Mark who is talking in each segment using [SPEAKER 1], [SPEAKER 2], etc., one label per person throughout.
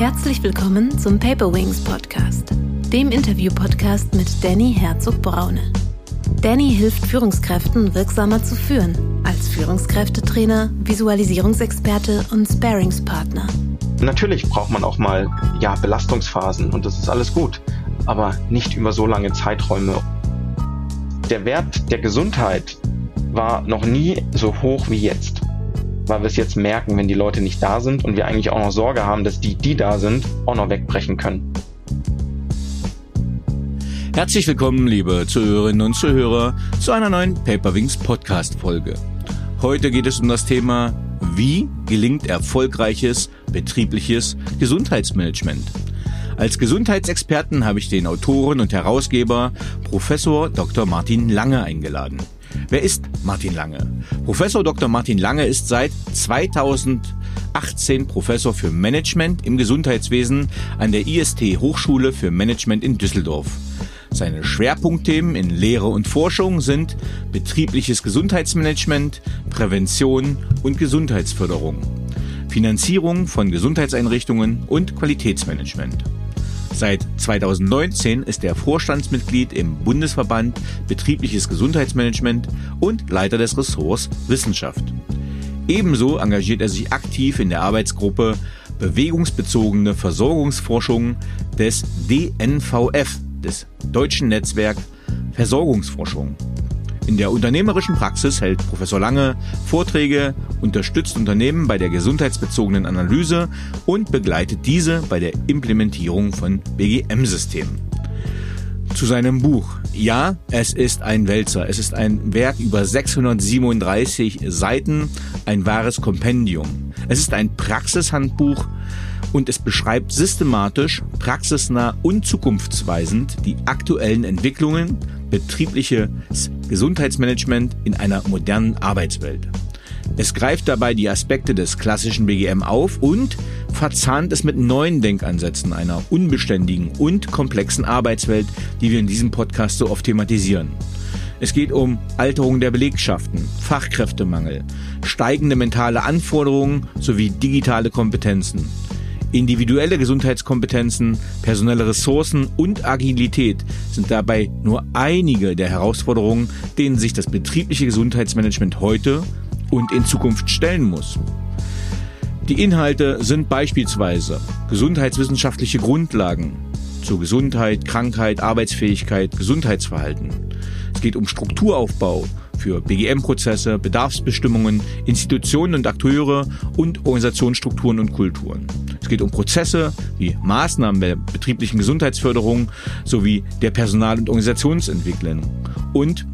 [SPEAKER 1] Herzlich willkommen zum Paper Wings Podcast, dem Interview-Podcast mit Danny Herzog-Braune. Danny hilft Führungskräften wirksamer zu führen, als Führungskräftetrainer, Visualisierungsexperte und Sparingspartner.
[SPEAKER 2] Natürlich braucht man auch mal ja, Belastungsphasen und das ist alles gut, aber nicht über so lange Zeiträume. Der Wert der Gesundheit war noch nie so hoch wie jetzt weil wir es jetzt merken, wenn die Leute nicht da sind und wir eigentlich auch noch Sorge haben, dass die, die da sind, auch noch wegbrechen können.
[SPEAKER 3] Herzlich willkommen, liebe Zuhörerinnen und Zuhörer, zu einer neuen Paperwings Podcast Folge. Heute geht es um das Thema, wie gelingt erfolgreiches betriebliches Gesundheitsmanagement? Als Gesundheitsexperten habe ich den Autoren und Herausgeber Professor Dr. Martin Lange eingeladen. Wer ist Martin Lange? Professor Dr. Martin Lange ist seit 2018 Professor für Management im Gesundheitswesen an der IST Hochschule für Management in Düsseldorf. Seine Schwerpunktthemen in Lehre und Forschung sind betriebliches Gesundheitsmanagement, Prävention und Gesundheitsförderung, Finanzierung von Gesundheitseinrichtungen und Qualitätsmanagement. Seit 2019 ist er Vorstandsmitglied im Bundesverband Betriebliches Gesundheitsmanagement und Leiter des Ressorts Wissenschaft. Ebenso engagiert er sich aktiv in der Arbeitsgruppe Bewegungsbezogene Versorgungsforschung des DNVF, des Deutschen Netzwerk Versorgungsforschung. In der unternehmerischen Praxis hält Professor Lange Vorträge, unterstützt Unternehmen bei der gesundheitsbezogenen Analyse und begleitet diese bei der Implementierung von BGM-Systemen. Zu seinem Buch. Ja, es ist ein Wälzer. Es ist ein Werk über 637 Seiten, ein wahres Kompendium. Es ist ein Praxishandbuch und es beschreibt systematisch, praxisnah und zukunftsweisend die aktuellen Entwicklungen betriebliches Gesundheitsmanagement in einer modernen Arbeitswelt. Es greift dabei die Aspekte des klassischen BGM auf und verzahnt es mit neuen Denkansätzen einer unbeständigen und komplexen Arbeitswelt, die wir in diesem Podcast so oft thematisieren. Es geht um Alterung der Belegschaften, Fachkräftemangel, steigende mentale Anforderungen sowie digitale Kompetenzen. Individuelle Gesundheitskompetenzen, personelle Ressourcen und Agilität sind dabei nur einige der Herausforderungen, denen sich das betriebliche Gesundheitsmanagement heute und in Zukunft stellen muss. Die Inhalte sind beispielsweise gesundheitswissenschaftliche Grundlagen zur Gesundheit, Krankheit, Arbeitsfähigkeit, Gesundheitsverhalten. Es geht um Strukturaufbau für BGM-Prozesse, Bedarfsbestimmungen, Institutionen und Akteure und Organisationsstrukturen und Kulturen. Es geht um Prozesse wie Maßnahmen der betrieblichen Gesundheitsförderung sowie der Personal- und Organisationsentwicklung und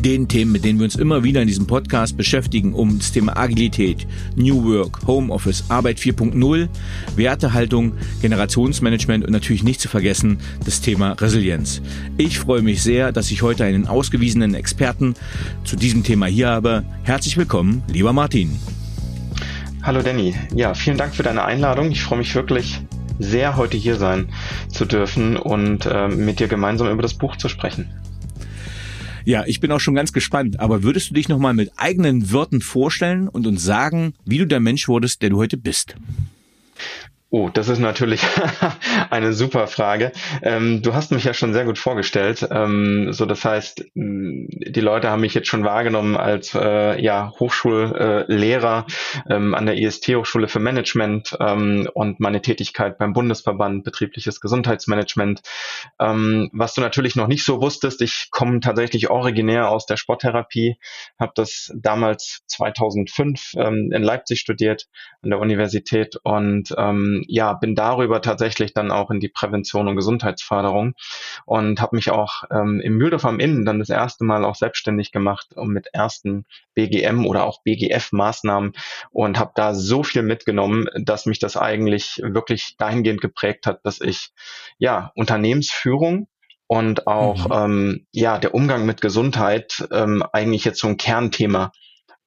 [SPEAKER 3] den Themen, mit denen wir uns immer wieder in diesem Podcast beschäftigen, um das Thema Agilität, New Work, Homeoffice, Arbeit 4.0, Wertehaltung, Generationsmanagement und natürlich nicht zu vergessen das Thema Resilienz. Ich freue mich sehr, dass ich heute einen ausgewiesenen Experten zu diesem Thema hier habe. Herzlich willkommen, lieber Martin.
[SPEAKER 2] Hallo Danny. Ja, vielen Dank für deine Einladung. Ich freue mich wirklich sehr, heute hier sein zu dürfen und äh, mit dir gemeinsam über das Buch zu sprechen.
[SPEAKER 3] Ja, ich bin auch schon ganz gespannt. Aber würdest du dich nochmal mit eigenen Worten vorstellen und uns sagen, wie du der Mensch wurdest, der du heute bist?
[SPEAKER 2] Oh, das ist natürlich eine super Frage. Ähm, du hast mich ja schon sehr gut vorgestellt. Ähm, so, das heißt, die Leute haben mich jetzt schon wahrgenommen als äh, ja, Hochschullehrer ähm, an der IST Hochschule für Management ähm, und meine Tätigkeit beim Bundesverband Betriebliches Gesundheitsmanagement. Ähm, was du natürlich noch nicht so wusstest, ich komme tatsächlich originär aus der Sporttherapie, habe das damals 2005 ähm, in Leipzig studiert an der Universität und ähm, ja, bin darüber tatsächlich dann auch in die Prävention und Gesundheitsförderung und habe mich auch ähm, im Mühldorf am Inn dann das erste Mal auch selbstständig gemacht und mit ersten BGM oder auch BGF-Maßnahmen und habe da so viel mitgenommen, dass mich das eigentlich wirklich dahingehend geprägt hat, dass ich ja Unternehmensführung und auch mhm. ähm, ja der Umgang mit Gesundheit ähm, eigentlich jetzt so ein Kernthema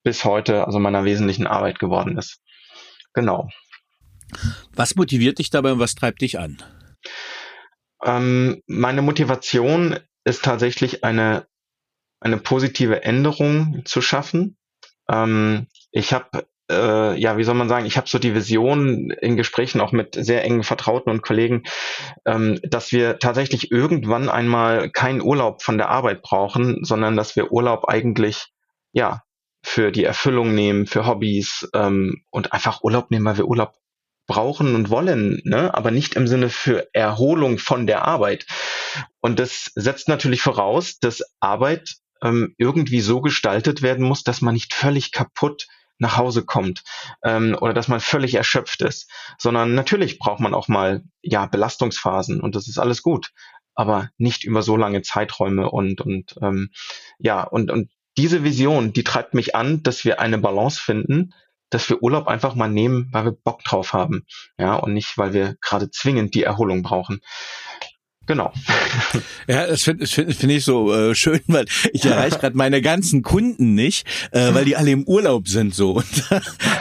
[SPEAKER 2] bis heute, also meiner wesentlichen Arbeit geworden ist. Genau.
[SPEAKER 3] Was motiviert dich dabei und was treibt dich an?
[SPEAKER 2] Ähm, meine Motivation ist tatsächlich eine, eine positive Änderung zu schaffen. Ähm, ich habe äh, ja, wie soll man sagen, ich habe so die Vision in Gesprächen auch mit sehr engen Vertrauten und Kollegen, ähm, dass wir tatsächlich irgendwann einmal keinen Urlaub von der Arbeit brauchen, sondern dass wir Urlaub eigentlich ja für die Erfüllung nehmen, für Hobbys ähm, und einfach Urlaub nehmen, weil wir Urlaub brauchen und wollen, ne? aber nicht im Sinne für Erholung von der Arbeit. Und das setzt natürlich voraus, dass Arbeit ähm, irgendwie so gestaltet werden muss, dass man nicht völlig kaputt nach Hause kommt ähm, oder dass man völlig erschöpft ist, sondern natürlich braucht man auch mal ja Belastungsphasen und das ist alles gut, aber nicht über so lange Zeiträume und und ähm, ja und und diese Vision, die treibt mich an, dass wir eine Balance finden, dass wir Urlaub einfach mal nehmen, weil wir Bock drauf haben, ja und nicht, weil wir gerade zwingend die Erholung brauchen. Genau.
[SPEAKER 3] Ja, das finde find, find ich so äh, schön, weil ich erreiche gerade meine ganzen Kunden nicht, äh, weil die alle im Urlaub sind so. Und,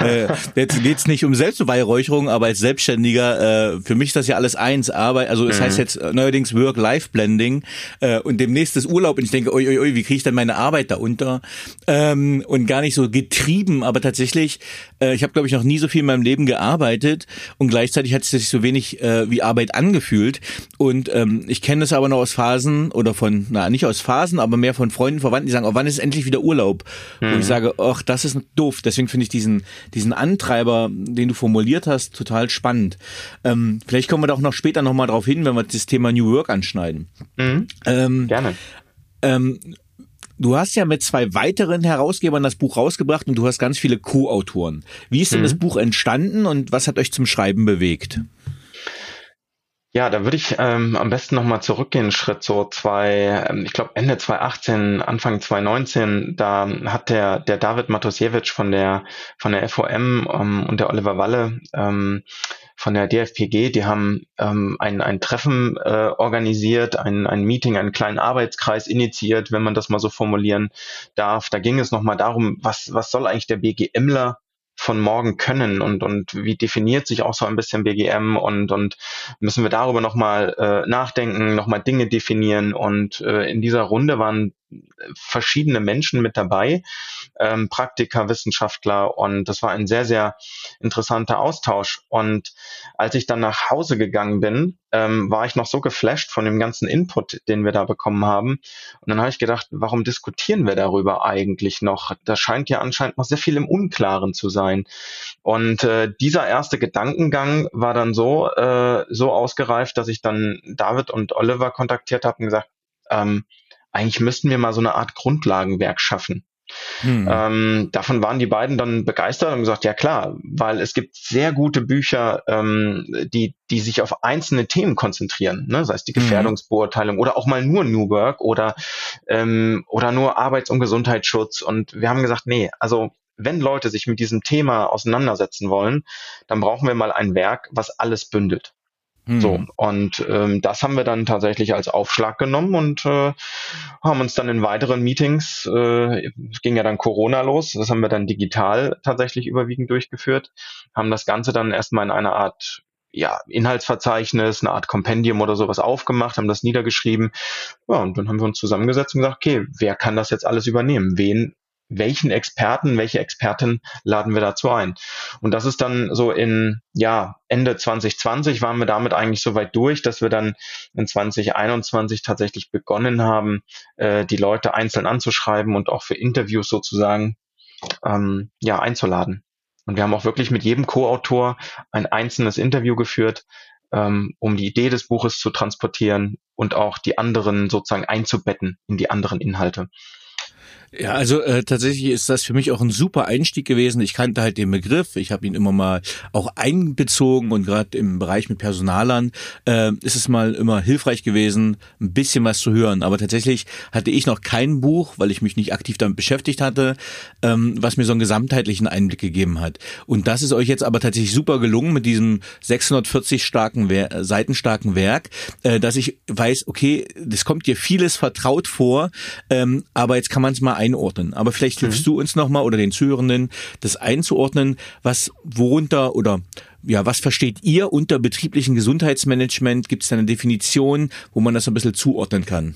[SPEAKER 3] äh, jetzt geht's nicht um Selbstbeweihräucherung, aber als Selbstständiger, äh, für mich ist das ja alles eins. Aber also es mhm. heißt jetzt neuerdings Work-Life-Blending äh, und demnächst ist Urlaub und ich denke, oi, oi, oi, wie kriege ich denn meine Arbeit da unter? Ähm, und gar nicht so getrieben, aber tatsächlich, äh, ich habe glaube ich noch nie so viel in meinem Leben gearbeitet und gleichzeitig hat es sich so wenig äh, wie Arbeit angefühlt und ähm, ähm, ich kenne es aber noch aus Phasen oder von, na nicht aus Phasen, aber mehr von Freunden, Verwandten, die sagen, oh, wann ist endlich wieder Urlaub? Mhm. Und ich mhm. sage, ach, das ist doof. Deswegen finde ich diesen, diesen Antreiber, den du formuliert hast, total spannend. Ähm, vielleicht kommen wir da auch noch später nochmal drauf hin, wenn wir das Thema New Work anschneiden.
[SPEAKER 2] Mhm. Ähm, Gerne.
[SPEAKER 3] Ähm, Du hast ja mit zwei weiteren Herausgebern das Buch rausgebracht und du hast ganz viele Co-Autoren. Wie ist denn mhm. das Buch entstanden und was hat euch zum Schreiben bewegt?
[SPEAKER 2] Ja, da würde ich ähm, am besten nochmal zurückgehen, Schritt so zwei, ähm, ich glaube Ende 2018, Anfang 2019, da hat der, der David Matosiewicz von der, von der FOM ähm, und der Oliver Walle ähm, von der DFPG, die haben ähm, ein, ein Treffen äh, organisiert, ein, ein Meeting, einen kleinen Arbeitskreis initiiert, wenn man das mal so formulieren darf. Da ging es nochmal darum, was, was soll eigentlich der BGMler von morgen können und, und wie definiert sich auch so ein bisschen BGM und, und müssen wir darüber nochmal äh, nachdenken, nochmal Dinge definieren und äh, in dieser Runde waren verschiedene Menschen mit dabei, ähm, Praktiker, Wissenschaftler und das war ein sehr, sehr interessanter Austausch. Und als ich dann nach Hause gegangen bin, ähm, war ich noch so geflasht von dem ganzen Input, den wir da bekommen haben. Und dann habe ich gedacht, warum diskutieren wir darüber eigentlich noch? Da scheint ja anscheinend noch sehr viel im Unklaren zu sein. Und äh, dieser erste Gedankengang war dann so, äh, so ausgereift, dass ich dann David und Oliver kontaktiert habe und gesagt, ähm, eigentlich müssten wir mal so eine Art Grundlagenwerk schaffen. Hm. Ähm, davon waren die beiden dann begeistert und gesagt, ja klar, weil es gibt sehr gute Bücher, ähm, die, die sich auf einzelne Themen konzentrieren, ne? sei es die hm. Gefährdungsbeurteilung oder auch mal nur New Work oder, ähm, oder nur Arbeits- und Gesundheitsschutz. Und wir haben gesagt, nee, also wenn Leute sich mit diesem Thema auseinandersetzen wollen, dann brauchen wir mal ein Werk, was alles bündelt. Hm. So, und ähm, das haben wir dann tatsächlich als Aufschlag genommen und äh, haben uns dann in weiteren Meetings, äh, ging ja dann Corona los, das haben wir dann digital tatsächlich überwiegend durchgeführt, haben das Ganze dann erstmal in einer Art ja, Inhaltsverzeichnis, eine Art Kompendium oder sowas aufgemacht, haben das niedergeschrieben. Ja, und dann haben wir uns zusammengesetzt und gesagt, okay, wer kann das jetzt alles übernehmen? Wen welchen Experten, welche Expertin laden wir dazu ein? Und das ist dann so in, ja, Ende 2020 waren wir damit eigentlich so weit durch, dass wir dann in 2021 tatsächlich begonnen haben, äh, die Leute einzeln anzuschreiben und auch für Interviews sozusagen, ähm, ja, einzuladen. Und wir haben auch wirklich mit jedem Co-Autor ein einzelnes Interview geführt, ähm, um die Idee des Buches zu transportieren und auch die anderen sozusagen einzubetten in die anderen Inhalte.
[SPEAKER 3] Ja, also äh, tatsächlich ist das für mich auch ein super Einstieg gewesen. Ich kannte halt den Begriff, ich habe ihn immer mal auch einbezogen und gerade im Bereich mit Personalern äh, ist es mal immer hilfreich gewesen, ein bisschen was zu hören. Aber tatsächlich hatte ich noch kein Buch, weil ich mich nicht aktiv damit beschäftigt hatte, ähm, was mir so einen gesamtheitlichen Einblick gegeben hat. Und das ist euch jetzt aber tatsächlich super gelungen mit diesem 640 starken Wer Seiten starken Werk, äh, dass ich weiß, okay, das kommt dir vieles vertraut vor, ähm, aber jetzt kann man es mal einordnen. Aber vielleicht hilfst mhm. du uns nochmal oder den Zuhörenden, das einzuordnen, was worunter oder ja, was versteht ihr unter betrieblichen Gesundheitsmanagement? Gibt es da eine Definition, wo man das ein bisschen zuordnen kann?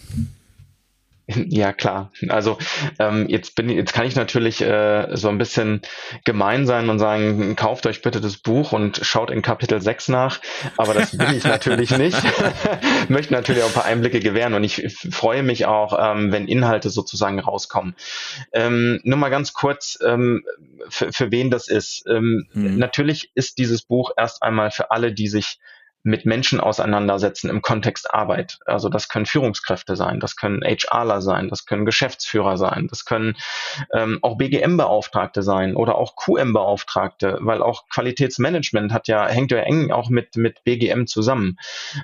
[SPEAKER 2] Ja, klar. Also ähm, jetzt bin jetzt kann ich natürlich äh, so ein bisschen gemein sein und sagen, kauft euch bitte das Buch und schaut in Kapitel 6 nach. Aber das bin ich natürlich nicht. Möchte natürlich auch ein paar Einblicke gewähren und ich freue mich auch, ähm, wenn Inhalte sozusagen rauskommen. Ähm, nur mal ganz kurz, ähm, für, für wen das ist. Ähm, mhm. Natürlich ist dieses Buch erst einmal für alle, die sich mit Menschen auseinandersetzen im Kontext Arbeit. Also das können Führungskräfte sein, das können HRler sein, das können Geschäftsführer sein, das können ähm, auch BGM-Beauftragte sein oder auch QM-Beauftragte, weil auch Qualitätsmanagement hat ja, hängt ja eng auch mit, mit BGM zusammen.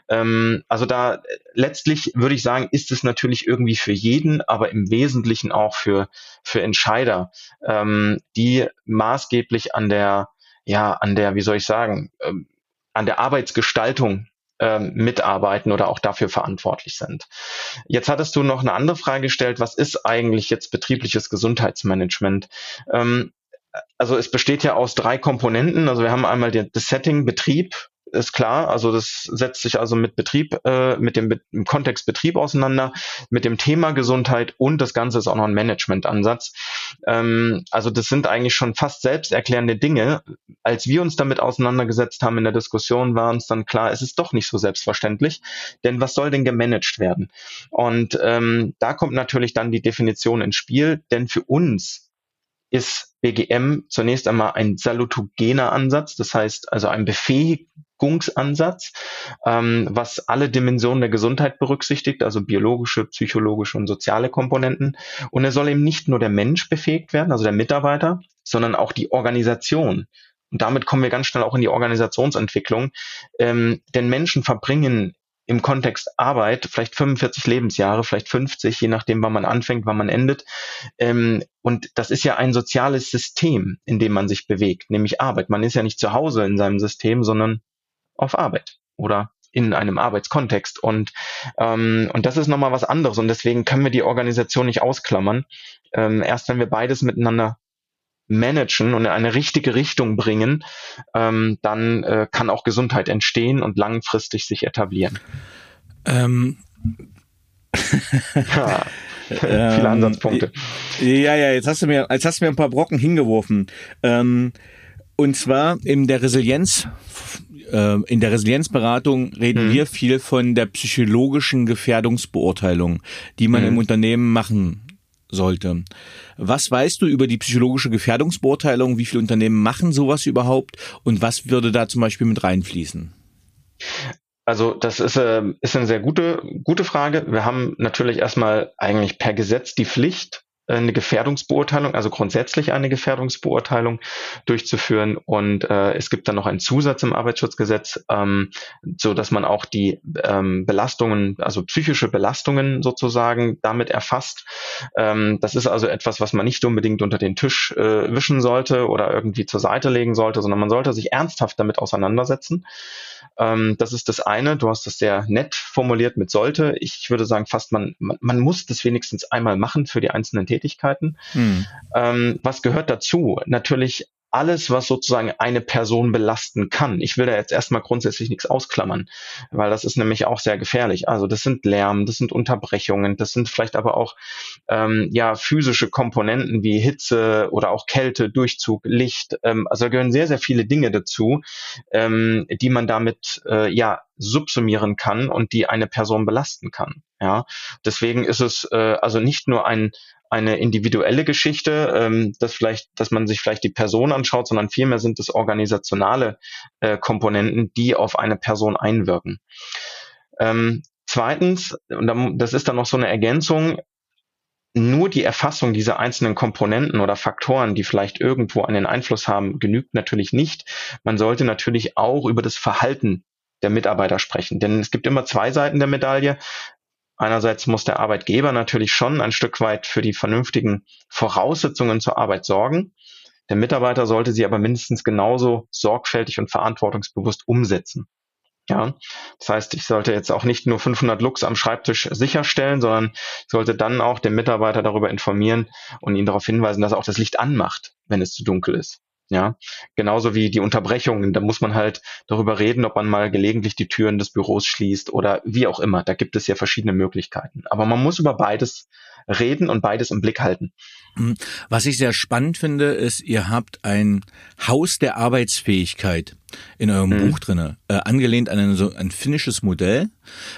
[SPEAKER 2] Ähm, also da letztlich würde ich sagen, ist es natürlich irgendwie für jeden, aber im Wesentlichen auch für, für Entscheider, ähm, die maßgeblich an der ja, an der, wie soll ich sagen, ähm, an der Arbeitsgestaltung ähm, mitarbeiten oder auch dafür verantwortlich sind. Jetzt hattest du noch eine andere Frage gestellt, was ist eigentlich jetzt betriebliches Gesundheitsmanagement? Ähm, also es besteht ja aus drei Komponenten. Also wir haben einmal das Setting Betrieb, ist klar. Also das setzt sich also mit Betrieb, äh, mit dem, Be Kontext Betrieb auseinander, mit dem Thema Gesundheit und das Ganze ist auch noch ein Managementansatz. Ähm, also das sind eigentlich schon fast selbsterklärende Dinge. Als wir uns damit auseinandergesetzt haben in der Diskussion, war uns dann klar, es ist doch nicht so selbstverständlich. Denn was soll denn gemanagt werden? Und ähm, da kommt natürlich dann die Definition ins Spiel, denn für uns ist BGM zunächst einmal ein salutogener Ansatz, das heißt also ein Befähigungsansatz, ähm, was alle Dimensionen der Gesundheit berücksichtigt, also biologische, psychologische und soziale Komponenten. Und er soll eben nicht nur der Mensch befähigt werden, also der Mitarbeiter, sondern auch die Organisation. Und damit kommen wir ganz schnell auch in die Organisationsentwicklung. Ähm, denn Menschen verbringen im Kontext Arbeit vielleicht 45 Lebensjahre, vielleicht 50, je nachdem, wann man anfängt, wann man endet. Ähm, und das ist ja ein soziales System, in dem man sich bewegt, nämlich Arbeit. Man ist ja nicht zu Hause in seinem System, sondern auf Arbeit oder in einem Arbeitskontext. Und, ähm, und das ist nochmal was anderes. Und deswegen können wir die Organisation nicht ausklammern. Ähm, erst wenn wir beides miteinander managen und in eine richtige Richtung bringen, ähm, dann äh, kann auch Gesundheit entstehen und langfristig sich etablieren. Ähm.
[SPEAKER 3] ja. Viele ähm, Ansatzpunkte. Ja, ja, jetzt hast du mir, jetzt hast du mir ein paar Brocken hingeworfen. Ähm, und zwar in der Resilienz, äh, in der Resilienzberatung reden mhm. wir viel von der psychologischen Gefährdungsbeurteilung, die man mhm. im Unternehmen machen sollte. Was weißt du über die psychologische Gefährdungsbeurteilung? Wie viele Unternehmen machen sowas überhaupt? Und was würde da zum Beispiel mit reinfließen?
[SPEAKER 2] Also das ist, äh, ist eine sehr gute, gute Frage. Wir haben natürlich erstmal eigentlich per Gesetz die Pflicht, eine Gefährdungsbeurteilung, also grundsätzlich eine Gefährdungsbeurteilung durchzuführen. Und äh, es gibt dann noch einen Zusatz im Arbeitsschutzgesetz, ähm, so dass man auch die ähm, Belastungen, also psychische Belastungen sozusagen damit erfasst. Ähm, das ist also etwas, was man nicht unbedingt unter den Tisch äh, wischen sollte oder irgendwie zur Seite legen sollte, sondern man sollte sich ernsthaft damit auseinandersetzen. Ähm, das ist das eine. Du hast das sehr nett formuliert mit sollte. Ich würde sagen, fast man, man, man muss das wenigstens einmal machen für die einzelnen Tätigkeiten. Hm. Ähm, was gehört dazu? Natürlich alles, was sozusagen eine Person belasten kann. Ich will da jetzt erstmal grundsätzlich nichts ausklammern, weil das ist nämlich auch sehr gefährlich. Also das sind Lärm, das sind Unterbrechungen, das sind vielleicht aber auch ähm, ja physische Komponenten wie Hitze oder auch Kälte, Durchzug, Licht. Ähm, also da gehören sehr, sehr viele Dinge dazu, ähm, die man damit äh, ja subsumieren kann und die eine Person belasten kann. Ja, deswegen ist es äh, also nicht nur ein eine individuelle Geschichte, ähm, dass vielleicht, dass man sich vielleicht die Person anschaut, sondern vielmehr sind es organisationale äh, Komponenten, die auf eine Person einwirken. Ähm, zweitens, und das ist dann noch so eine Ergänzung, nur die Erfassung dieser einzelnen Komponenten oder Faktoren, die vielleicht irgendwo einen Einfluss haben, genügt natürlich nicht. Man sollte natürlich auch über das Verhalten der Mitarbeiter sprechen. Denn es gibt immer zwei Seiten der Medaille. Einerseits muss der Arbeitgeber natürlich schon ein Stück weit für die vernünftigen Voraussetzungen zur Arbeit sorgen. Der Mitarbeiter sollte sie aber mindestens genauso sorgfältig und verantwortungsbewusst umsetzen. Ja, das heißt, ich sollte jetzt auch nicht nur 500 Lux am Schreibtisch sicherstellen, sondern sollte dann auch den Mitarbeiter darüber informieren und ihn darauf hinweisen, dass er auch das Licht anmacht, wenn es zu dunkel ist. Ja, genauso wie die Unterbrechungen. Da muss man halt darüber reden, ob man mal gelegentlich die Türen des Büros schließt oder wie auch immer. Da gibt es ja verschiedene Möglichkeiten. Aber man muss über beides reden und beides im Blick halten.
[SPEAKER 3] Hm. Was ich sehr spannend finde, ist, ihr habt ein Haus der Arbeitsfähigkeit in eurem mhm. Buch drinne, äh, angelehnt an ein, so ein finnisches Modell.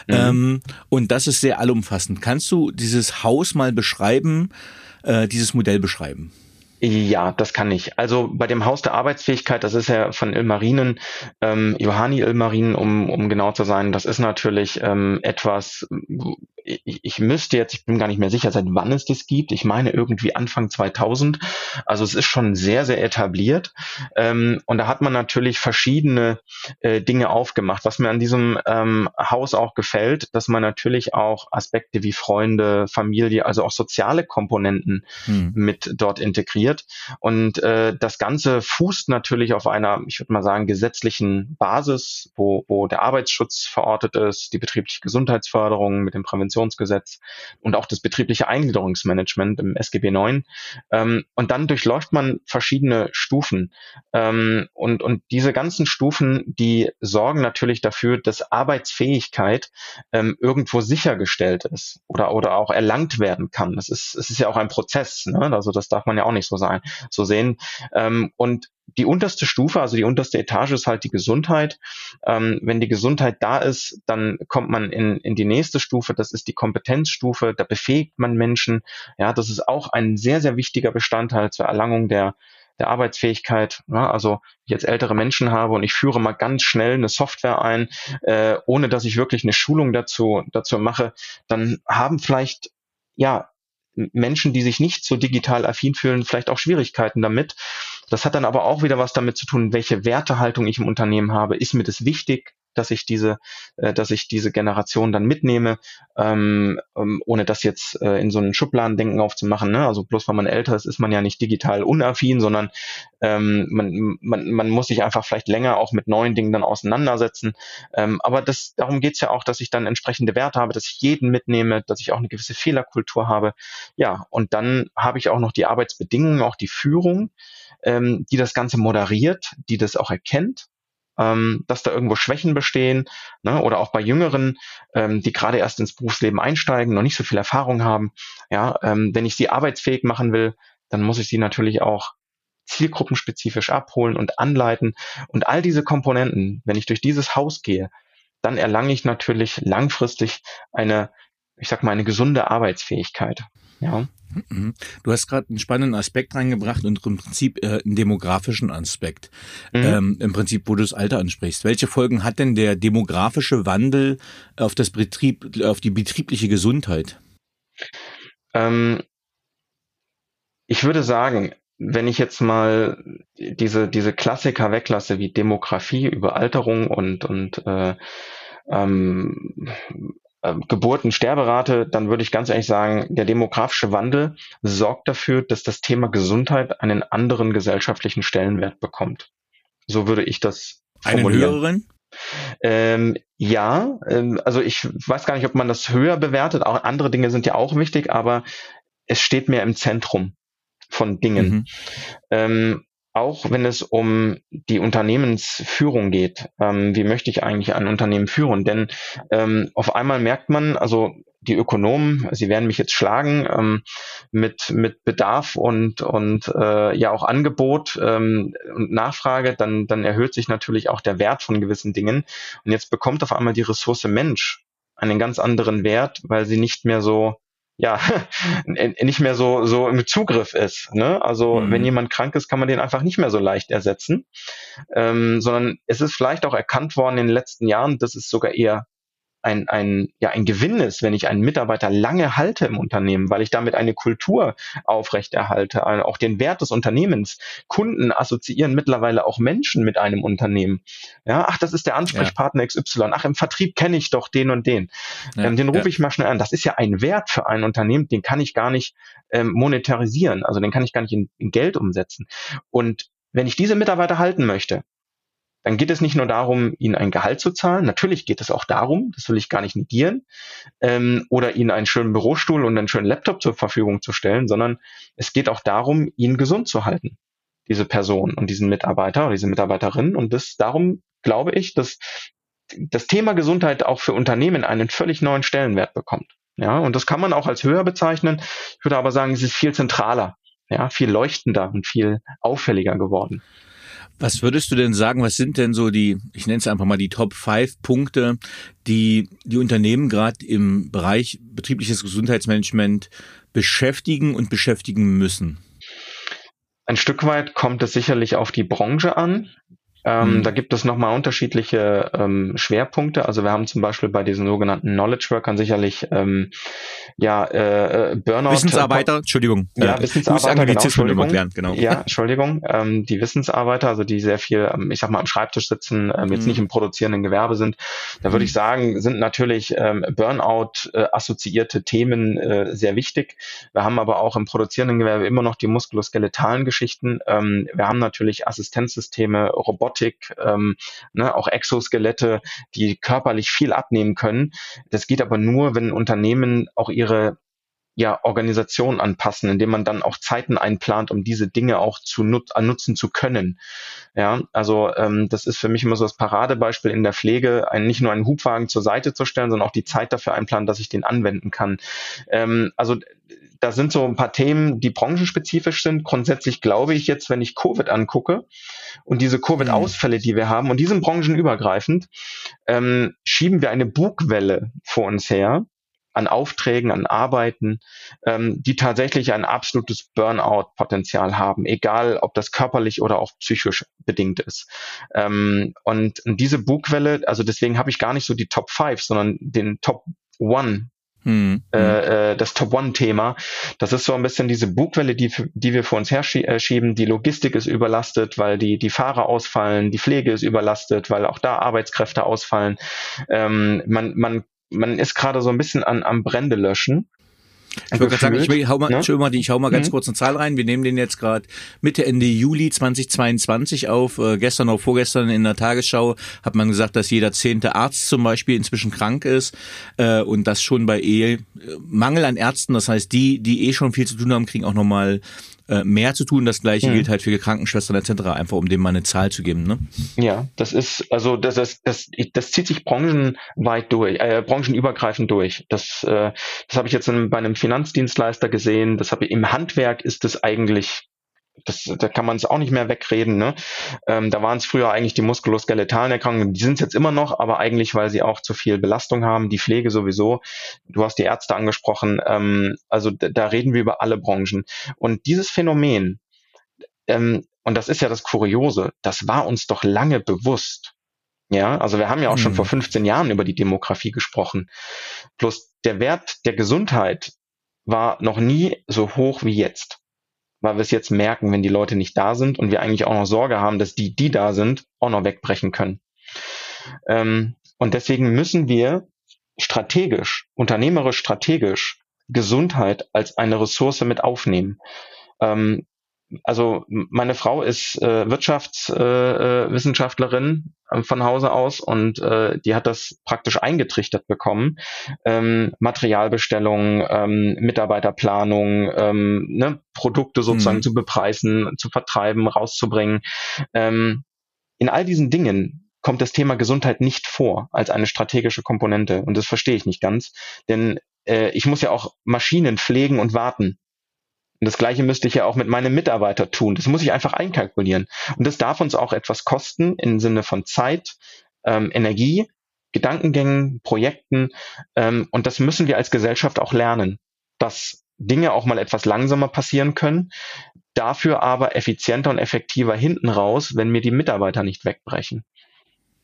[SPEAKER 3] Mhm. Ähm, und das ist sehr allumfassend. Kannst du dieses Haus mal beschreiben, äh, dieses Modell beschreiben?
[SPEAKER 2] Ja, das kann ich. Also bei dem Haus der Arbeitsfähigkeit, das ist ja von Ilmarinen, ähm, Johanni Ilmarinen, um, um genau zu sein, das ist natürlich ähm, etwas, ich, ich müsste jetzt, ich bin gar nicht mehr sicher, seit wann es das gibt. Ich meine irgendwie Anfang 2000. Also es ist schon sehr, sehr etabliert. Ähm, und da hat man natürlich verschiedene äh, Dinge aufgemacht. Was mir an diesem ähm, Haus auch gefällt, dass man natürlich auch Aspekte wie Freunde, Familie, also auch soziale Komponenten hm. mit dort integriert. Und äh, das Ganze fußt natürlich auf einer, ich würde mal sagen, gesetzlichen Basis, wo, wo der Arbeitsschutz verortet ist, die betriebliche Gesundheitsförderung mit dem Prävention Präventionsgesetz und auch das betriebliche Eingliederungsmanagement im SGB IX. Ähm, und dann durchläuft man verschiedene Stufen. Ähm, und, und diese ganzen Stufen, die sorgen natürlich dafür, dass Arbeitsfähigkeit ähm, irgendwo sichergestellt ist oder, oder auch erlangt werden kann. Das ist, es ist ja auch ein Prozess, ne? also das darf man ja auch nicht so sein, so sehen. Ähm, und die unterste Stufe, also die unterste Etage ist halt die Gesundheit. Ähm, wenn die Gesundheit da ist, dann kommt man in, in die nächste Stufe, das ist die Kompetenzstufe, da befähigt man Menschen. Ja, das ist auch ein sehr, sehr wichtiger Bestandteil zur Erlangung der, der Arbeitsfähigkeit. Ja, also ich jetzt ältere Menschen habe und ich führe mal ganz schnell eine Software ein, äh, ohne dass ich wirklich eine Schulung dazu, dazu mache, dann haben vielleicht ja Menschen, die sich nicht so digital affin fühlen, vielleicht auch Schwierigkeiten damit. Das hat dann aber auch wieder was damit zu tun, welche Wertehaltung ich im Unternehmen habe. Ist mir das wichtig? dass ich diese, äh, dass ich diese Generation dann mitnehme, ähm, ähm, ohne das jetzt äh, in so einen Schubladendenken aufzumachen. Ne? Also bloß weil man älter ist, ist man ja nicht digital unaffin, sondern ähm, man, man, man muss sich einfach vielleicht länger auch mit neuen Dingen dann auseinandersetzen. Ähm, aber das, darum geht's ja auch, dass ich dann entsprechende Werte habe, dass ich jeden mitnehme, dass ich auch eine gewisse Fehlerkultur habe. Ja, und dann habe ich auch noch die Arbeitsbedingungen, auch die Führung, ähm, die das Ganze moderiert, die das auch erkennt ähm, dass da irgendwo Schwächen bestehen ne? oder auch bei Jüngeren, ähm, die gerade erst ins Berufsleben einsteigen, noch nicht so viel Erfahrung haben. Ja, ähm, wenn ich sie arbeitsfähig machen will, dann muss ich sie natürlich auch zielgruppenspezifisch abholen und anleiten. Und all diese Komponenten, wenn ich durch dieses Haus gehe, dann erlange ich natürlich langfristig eine, ich sag mal, eine gesunde Arbeitsfähigkeit. Ja.
[SPEAKER 3] Mhm. Du hast gerade einen spannenden Aspekt reingebracht und im Prinzip äh, einen demografischen Aspekt. Mhm. Ähm, Im Prinzip, wo du das Alter ansprichst. Welche Folgen hat denn der demografische Wandel auf das Betrieb, auf die betriebliche Gesundheit?
[SPEAKER 2] Ähm, ich würde sagen, wenn ich jetzt mal diese, diese Klassiker weglasse wie Demografie, Überalterung und, und äh, ähm, äh, Geburten, Sterberate, dann würde ich ganz ehrlich sagen, der demografische Wandel sorgt dafür, dass das Thema Gesundheit einen anderen gesellschaftlichen Stellenwert bekommt. So würde ich das
[SPEAKER 3] formulieren. Einen höheren?
[SPEAKER 2] Ähm, ja, ähm, also ich weiß gar nicht, ob man das höher bewertet. Auch andere Dinge sind ja auch wichtig, aber es steht mehr im Zentrum von Dingen. Mhm. Ähm, auch wenn es um die Unternehmensführung geht. Ähm, wie möchte ich eigentlich ein Unternehmen führen? Denn ähm, auf einmal merkt man, also die Ökonomen, sie werden mich jetzt schlagen, ähm, mit, mit Bedarf und, und äh, ja auch Angebot ähm, und Nachfrage, dann, dann erhöht sich natürlich auch der Wert von gewissen Dingen. Und jetzt bekommt auf einmal die Ressource Mensch einen ganz anderen Wert, weil sie nicht mehr so ja nicht mehr so so im Zugriff ist. Ne? Also mhm. wenn jemand krank ist, kann man den einfach nicht mehr so leicht ersetzen, ähm, sondern es ist vielleicht auch erkannt worden in den letzten Jahren, dass es sogar eher ein, ein, ja, ein Gewinn ist, wenn ich einen Mitarbeiter lange halte im Unternehmen, weil ich damit eine Kultur aufrechterhalte, auch den Wert des Unternehmens. Kunden assoziieren mittlerweile auch Menschen mit einem Unternehmen. Ja, ach, das ist der Ansprechpartner ja. XY. Ach, im Vertrieb kenne ich doch den und den. Ja, ähm, den rufe ja. ich mal schnell an. Das ist ja ein Wert für ein Unternehmen, den kann ich gar nicht ähm, monetarisieren, also den kann ich gar nicht in, in Geld umsetzen. Und wenn ich diese Mitarbeiter halten möchte, dann geht es nicht nur darum, ihnen ein Gehalt zu zahlen. Natürlich geht es auch darum, das will ich gar nicht negieren, ähm, oder ihnen einen schönen Bürostuhl und einen schönen Laptop zur Verfügung zu stellen, sondern es geht auch darum, ihn gesund zu halten. diese Person und diesen Mitarbeiter oder diese Mitarbeiterin. Und das, darum glaube ich, dass das Thema Gesundheit auch für Unternehmen einen völlig neuen Stellenwert bekommt. Ja, und das kann man auch als höher bezeichnen. Ich würde aber sagen, es ist viel zentraler, ja, viel leuchtender und viel auffälliger geworden.
[SPEAKER 3] Was würdest du denn sagen, was sind denn so die, ich nenne es einfach mal die Top 5 Punkte, die die Unternehmen gerade im Bereich betriebliches Gesundheitsmanagement beschäftigen und beschäftigen müssen?
[SPEAKER 2] Ein Stück weit kommt es sicherlich auf die Branche an. Ähm, mhm. Da gibt es nochmal unterschiedliche ähm, Schwerpunkte. Also wir haben zum Beispiel bei diesen sogenannten Knowledge Workern sicherlich ähm, ja äh, äh Burnout.
[SPEAKER 3] Wissensarbeiter, Entschuldigung.
[SPEAKER 2] Ja,
[SPEAKER 3] äh,
[SPEAKER 2] Wissensarbeiter. Genau,
[SPEAKER 3] Entschuldigung. Erklären, genau.
[SPEAKER 2] Ja, Entschuldigung. Ähm, die Wissensarbeiter, also die sehr viel, ähm, ich sag mal, am Schreibtisch sitzen, ähm, jetzt mhm. nicht im produzierenden Gewerbe sind. Da würde mhm. ich sagen, sind natürlich ähm, Burnout äh, assoziierte Themen äh, sehr wichtig. Wir haben aber auch im produzierenden Gewerbe immer noch die muskuloskeletalen Geschichten. Ähm, wir haben natürlich Assistenzsysteme, Roboter Robotik, ähm, ne, auch Exoskelette, die körperlich viel abnehmen können. Das geht aber nur, wenn Unternehmen auch ihre ja, Organisation anpassen, indem man dann auch Zeiten einplant, um diese Dinge auch zu nut nutzen zu können. Ja, also ähm, das ist für mich immer so das Paradebeispiel in der Pflege, ein, nicht nur einen Hubwagen zur Seite zu stellen, sondern auch die Zeit dafür einplanen, dass ich den anwenden kann. Ähm, also da sind so ein paar Themen, die branchenspezifisch sind. Grundsätzlich glaube ich jetzt, wenn ich Covid angucke und diese Covid-Ausfälle, die wir haben, und die sind branchenübergreifend, ähm, schieben wir eine Bugwelle vor uns her an Aufträgen, an Arbeiten, ähm, die tatsächlich ein absolutes Burnout-Potenzial haben, egal ob das körperlich oder auch psychisch bedingt ist. Ähm, und, diese Bugwelle, also deswegen habe ich gar nicht so die Top 5, sondern den Top One hm, äh, hm. äh, das Top-One-Thema. Das ist so ein bisschen diese Bugwelle, die, die wir vor uns herschieben. Die Logistik ist überlastet, weil die, die Fahrer ausfallen, die Pflege ist überlastet, weil auch da Arbeitskräfte ausfallen. Ähm, man, man, man ist gerade so ein bisschen an, am Brände löschen.
[SPEAKER 3] Ich gerade sagen, ich hau mal, ne? mal, ich hau mal ganz mhm. kurz eine Zahl rein. Wir nehmen den jetzt gerade Mitte, Ende Juli 2022 auf. Äh, gestern oder vorgestern in der Tagesschau hat man gesagt, dass jeder zehnte Arzt zum Beispiel inzwischen krank ist äh, und das schon bei eh Mangel an Ärzten. Das heißt, die, die eh schon viel zu tun haben, kriegen auch nochmal äh, mehr zu tun. Das gleiche mhm. gilt halt für Krankenschwestern etc., einfach um dem mal eine Zahl zu geben. Ne?
[SPEAKER 2] Ja, das ist, also das, das, das, das zieht sich branchenweit durch, äh, branchenübergreifend durch. Das, äh, das habe ich jetzt in, bei einem Finanzdienstleister gesehen. Das habe ich im Handwerk ist es eigentlich das, da kann man es auch nicht mehr wegreden. Ne? Ähm, da waren es früher eigentlich die muskuloskeletalen Erkrankungen, die sind es jetzt immer noch, aber eigentlich, weil sie auch zu viel Belastung haben, die Pflege sowieso. Du hast die Ärzte angesprochen, ähm, also da, reden wir über alle Branchen. Und dieses Phänomen, ähm, und das ist ja das Kuriose, das war uns doch lange bewusst. Ja, also wir haben ja auch mhm. schon vor 15 Jahren über die Demografie gesprochen. Plus der Wert der Gesundheit war noch nie so hoch wie jetzt weil wir es jetzt merken, wenn die Leute nicht da sind und wir eigentlich auch noch Sorge haben, dass die, die da sind, auch noch wegbrechen können. Ähm, und deswegen müssen wir strategisch, unternehmerisch strategisch Gesundheit als eine Ressource mit aufnehmen. Ähm, also meine Frau ist äh, Wirtschaftswissenschaftlerin äh, äh, von Hause aus und äh, die hat das praktisch eingetrichtert bekommen. Ähm, Materialbestellung, ähm, Mitarbeiterplanung, ähm, ne, Produkte sozusagen mhm. zu bepreisen, zu vertreiben, rauszubringen. Ähm, in all diesen Dingen kommt das Thema Gesundheit nicht vor als eine strategische Komponente und das verstehe ich nicht ganz, denn äh, ich muss ja auch Maschinen pflegen und warten und das Gleiche müsste ich ja auch mit meinem Mitarbeiter tun. Das muss ich einfach einkalkulieren. Und das darf uns auch etwas kosten im Sinne von Zeit, ähm, Energie, Gedankengängen, Projekten. Ähm, und das müssen wir als Gesellschaft auch lernen, dass Dinge auch mal etwas langsamer passieren können, dafür aber effizienter und effektiver hinten raus, wenn mir die Mitarbeiter nicht wegbrechen.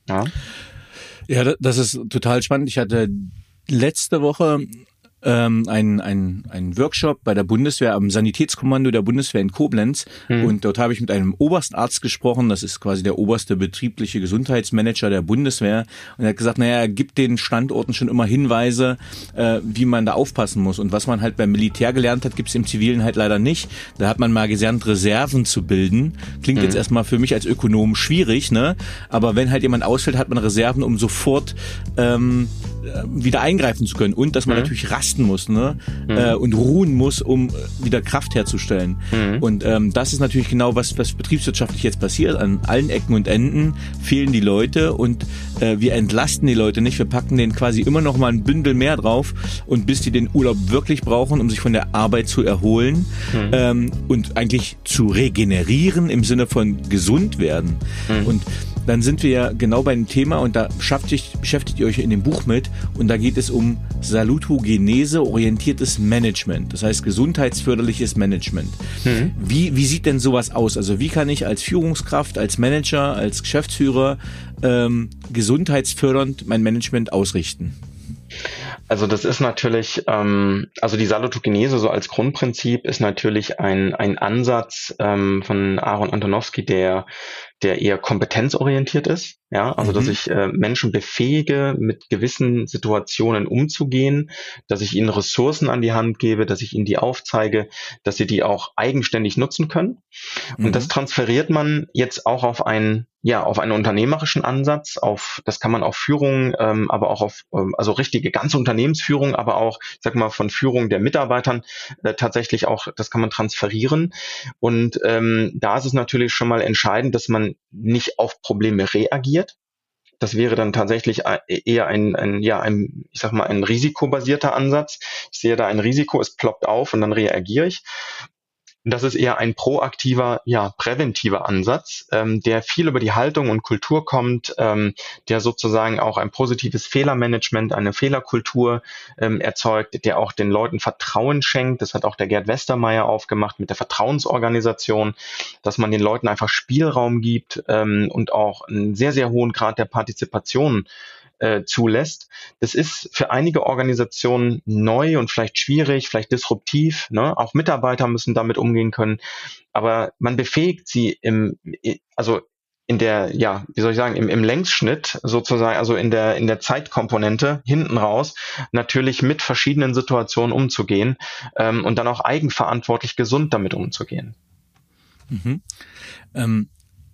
[SPEAKER 3] Ja. Ja, das ist total spannend. Ich hatte letzte Woche ähm, ein, ein, ein Workshop bei der Bundeswehr am Sanitätskommando der Bundeswehr in Koblenz. Mhm. Und dort habe ich mit einem Oberstarzt gesprochen. Das ist quasi der oberste betriebliche Gesundheitsmanager der Bundeswehr. Und er hat gesagt, naja, er gibt den Standorten schon immer Hinweise, äh, wie man da aufpassen muss. Und was man halt beim Militär gelernt hat, gibt es im Zivilen halt leider nicht. Da hat man mal gelernt, Reserven zu bilden. Klingt mhm. jetzt erstmal für mich als Ökonom schwierig, ne? Aber wenn halt jemand ausfällt, hat man Reserven, um sofort ähm, wieder eingreifen zu können. Und dass man mhm. natürlich rast rasten muss ne? Mhm. Äh, und ruhen muss, um äh, wieder Kraft herzustellen. Mhm. Und ähm, das ist natürlich genau was, was betriebswirtschaftlich jetzt passiert. An allen Ecken und Enden fehlen die Leute und äh, wir entlasten die Leute nicht. Wir packen denen quasi immer noch mal ein Bündel mehr drauf und bis die den Urlaub wirklich brauchen, um sich von der Arbeit zu erholen mhm. ähm, und eigentlich zu regenerieren im Sinne von gesund werden. Mhm. Und dann sind wir ja genau bei dem Thema und da beschäftigt, beschäftigt ihr euch in dem Buch mit und da geht es um Salutogenese orientiertes Management, das heißt gesundheitsförderliches Management. Mhm. Wie, wie sieht denn sowas aus? Also wie kann ich als Führungskraft, als Manager, als Geschäftsführer ähm, gesundheitsfördernd mein Management ausrichten?
[SPEAKER 2] Also das ist natürlich, ähm, also die Salutogenese so als Grundprinzip ist natürlich ein, ein Ansatz ähm, von Aaron Antonowski, der der eher kompetenzorientiert ist. Ja, also mhm. dass ich äh, Menschen befähige, mit gewissen Situationen umzugehen, dass ich ihnen Ressourcen an die Hand gebe, dass ich ihnen die aufzeige, dass sie die auch eigenständig nutzen können. Mhm. Und das transferiert man jetzt auch auf einen, ja, auf einen unternehmerischen Ansatz, auf, das kann man auf Führung, ähm, aber auch auf, ähm, also richtige ganze Unternehmensführung, aber auch, sag mal, von Führung der Mitarbeitern äh, tatsächlich auch, das kann man transferieren. Und ähm, da ist es natürlich schon mal entscheidend, dass man nicht auf Probleme reagiert. Das wäre dann tatsächlich eher ein, ein, ja, ein, ich sag mal, ein risikobasierter Ansatz. Ich sehe da ein Risiko, es ploppt auf und dann reagiere ich. Das ist eher ein proaktiver, ja, präventiver Ansatz, ähm, der viel über die Haltung und Kultur kommt, ähm, der sozusagen auch ein positives Fehlermanagement, eine Fehlerkultur ähm, erzeugt, der auch den Leuten Vertrauen schenkt. Das hat auch der Gerd Westermeier aufgemacht mit der Vertrauensorganisation, dass man den Leuten einfach Spielraum gibt ähm, und auch einen sehr, sehr hohen Grad der Partizipation äh, zulässt. Das ist für einige Organisationen neu und vielleicht schwierig, vielleicht disruptiv. Ne? Auch Mitarbeiter müssen damit umgehen können. Aber man befähigt sie im, also in der, ja, wie soll ich sagen, im, im Längsschnitt sozusagen, also in der, in der Zeitkomponente hinten raus, natürlich mit verschiedenen Situationen umzugehen ähm, und dann auch eigenverantwortlich gesund damit umzugehen.
[SPEAKER 3] Mhm. Ähm,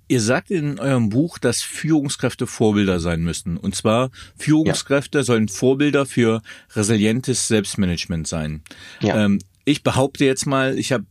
[SPEAKER 3] Ihr sagt in eurem Buch, dass Führungskräfte Vorbilder sein müssen. Und zwar Führungskräfte ja. sollen Vorbilder für resilientes Selbstmanagement sein. Ja. Ähm, ich behaupte jetzt mal, ich habe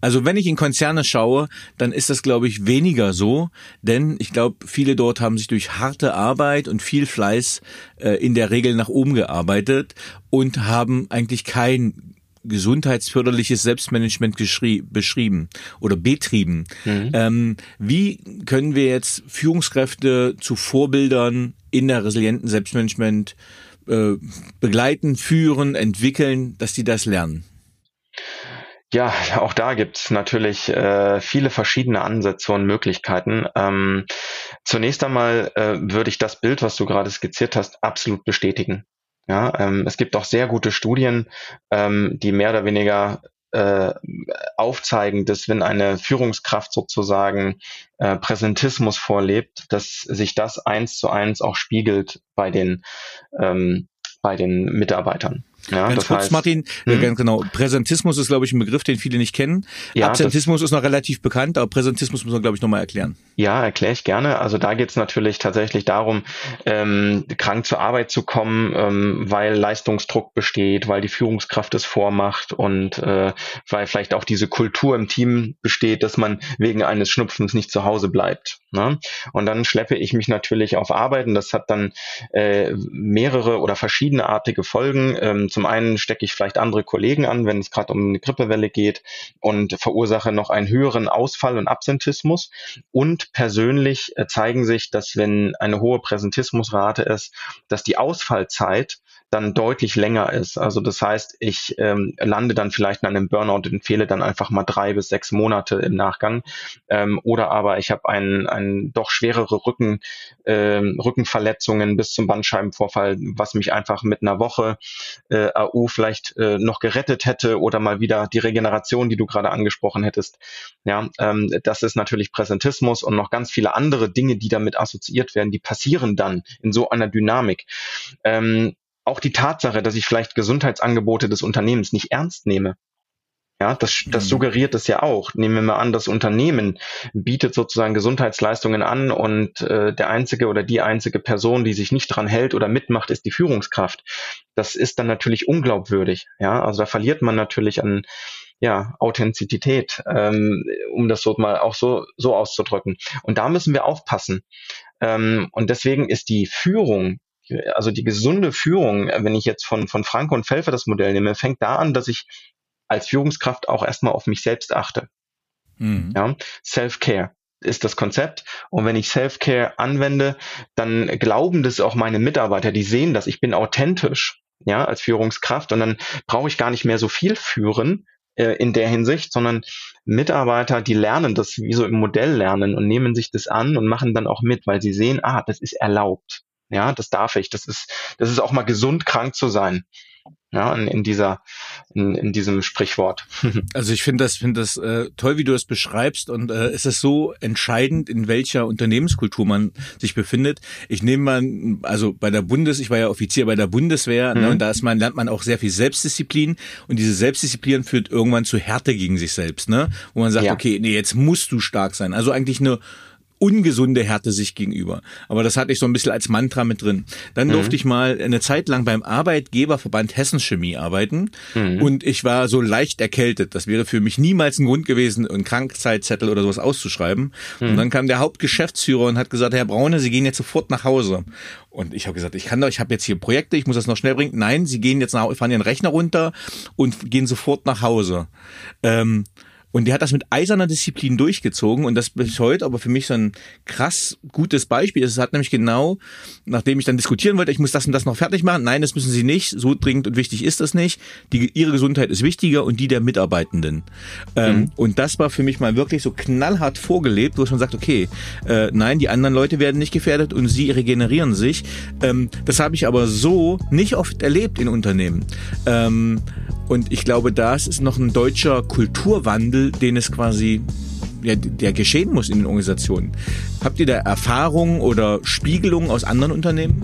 [SPEAKER 3] also wenn ich in Konzerne schaue, dann ist das, glaube ich, weniger so, denn ich glaube, viele dort haben sich durch harte Arbeit und viel Fleiß äh, in der Regel nach oben gearbeitet und haben eigentlich kein gesundheitsförderliches Selbstmanagement beschrieben oder betrieben. Mhm. Ähm, wie können wir jetzt Führungskräfte zu Vorbildern in der resilienten Selbstmanagement äh, begleiten, führen, entwickeln, dass die das lernen?
[SPEAKER 2] Ja, auch da gibt's natürlich äh, viele verschiedene Ansätze und Möglichkeiten. Ähm, zunächst einmal äh, würde ich das Bild, was du gerade skizziert hast, absolut bestätigen. Ja, ähm, es gibt auch sehr gute Studien, ähm, die mehr oder weniger äh, aufzeigen, dass wenn eine Führungskraft sozusagen äh, Präsentismus vorlebt, dass sich das eins zu eins auch spiegelt bei den ähm, bei den Mitarbeitern.
[SPEAKER 3] Ja, ganz kurz, heißt, Martin, hm? ganz genau. Präsentismus ist, glaube ich, ein Begriff, den viele nicht kennen. Ja, Absentismus ist noch relativ bekannt, aber Präsentismus muss man, glaube ich, nochmal erklären.
[SPEAKER 2] Ja, erkläre ich gerne. Also da geht es natürlich tatsächlich darum, ähm, krank zur Arbeit zu kommen, ähm, weil Leistungsdruck besteht, weil die Führungskraft es vormacht und äh, weil vielleicht auch diese Kultur im Team besteht, dass man wegen eines Schnupfens nicht zu Hause bleibt. Ne? Und dann schleppe ich mich natürlich auf Arbeiten. Das hat dann äh, mehrere oder verschiedeneartige Folgen. Ähm, zum einen stecke ich vielleicht andere Kollegen an, wenn es gerade um eine Grippewelle geht und verursache noch einen höheren Ausfall und Absentismus. Und persönlich äh, zeigen sich, dass wenn eine hohe Präsentismusrate ist, dass die Ausfallzeit dann deutlich länger ist. Also das heißt, ich ähm, lande dann vielleicht in einem Burnout und fehle dann einfach mal drei bis sechs Monate im Nachgang. Ähm, oder aber ich habe einen, einen doch schwerere Rücken, ähm, Rückenverletzungen bis zum Bandscheibenvorfall, was mich einfach mit einer Woche äh, AU vielleicht äh, noch gerettet hätte oder mal wieder die Regeneration, die du gerade angesprochen hättest. Ja, ähm, das ist natürlich Präsentismus und noch ganz viele andere Dinge, die damit assoziiert werden, die passieren dann in so einer Dynamik. Ähm, auch die Tatsache, dass ich vielleicht Gesundheitsangebote des Unternehmens nicht ernst nehme. Ja, das, das mhm. suggeriert es ja auch. Nehmen wir mal an, das Unternehmen bietet sozusagen Gesundheitsleistungen an und äh, der einzige oder die einzige Person, die sich nicht dran hält oder mitmacht, ist die Führungskraft. das ist dann natürlich unglaubwürdig. Ja, also da verliert man natürlich an ja, Authentizität, ähm, um das so mal auch so, so auszudrücken. Und da müssen wir aufpassen. Ähm, und deswegen ist die Führung, also die gesunde Führung, wenn ich jetzt von, von Franco und Pfeffer das Modell nehme, fängt da an, dass ich als Führungskraft auch erstmal auf mich selbst achte. Mhm. Ja, Self-Care ist das Konzept. Und wenn ich Self-Care anwende, dann glauben das auch meine Mitarbeiter, die sehen das, ich bin authentisch, ja, als Führungskraft und dann brauche ich gar nicht mehr so viel führen äh, in der Hinsicht, sondern Mitarbeiter, die lernen das wie so im Modell lernen und nehmen sich das an und machen dann auch mit, weil sie sehen, ah, das ist erlaubt. Ja, das darf ich. Das ist, das ist auch mal gesund, krank zu sein ja, in, in dieser, in, in diesem Sprichwort.
[SPEAKER 3] Also ich finde das, finde das äh, toll, wie du das beschreibst und äh, es ist so entscheidend, in welcher Unternehmenskultur man sich befindet. Ich nehme mal, also bei der Bundes, ich war ja Offizier bei der Bundeswehr ne, mhm. ne, und da ist man, lernt man auch sehr viel Selbstdisziplin und diese Selbstdisziplin führt irgendwann zu Härte gegen sich selbst, ne? Wo man sagt, ja. okay, nee, jetzt musst du stark sein. Also eigentlich eine ungesunde Härte sich gegenüber. Aber das hatte ich so ein bisschen als Mantra mit drin. Dann mhm. durfte ich mal eine Zeit lang beim Arbeitgeberverband Hessen Chemie arbeiten mhm. und ich war so leicht erkältet. Das wäre für mich niemals ein Grund gewesen, einen Krankzeitzettel oder sowas auszuschreiben. Mhm. Und dann kam der Hauptgeschäftsführer und hat gesagt, Herr Braune, Sie gehen jetzt sofort nach Hause. Und ich habe gesagt, ich kann doch, ich habe jetzt hier Projekte, ich muss das noch schnell bringen. Nein, Sie gehen jetzt nach, fahren Ihren Rechner runter und gehen sofort nach Hause. Ähm, und der hat das mit eiserner Disziplin durchgezogen und das bis heute aber für mich so ein krass gutes Beispiel ist. Es hat nämlich genau, nachdem ich dann diskutieren wollte, ich muss das und das noch fertig machen. Nein, das müssen Sie nicht. So dringend und wichtig ist das nicht. Die, ihre Gesundheit ist wichtiger und die der Mitarbeitenden. Ähm, mhm. Ähm, und das war für mich mal wirklich so knallhart vorgelebt, wo man sagt, okay, äh, nein, die anderen Leute werden nicht gefährdet und sie regenerieren sich. Ähm, das habe ich aber so nicht oft erlebt in Unternehmen. Ähm, und ich glaube, das ist noch ein deutscher Kulturwandel, den es quasi ja, der geschehen muss in den Organisationen. Habt ihr da Erfahrungen oder Spiegelungen aus anderen Unternehmen?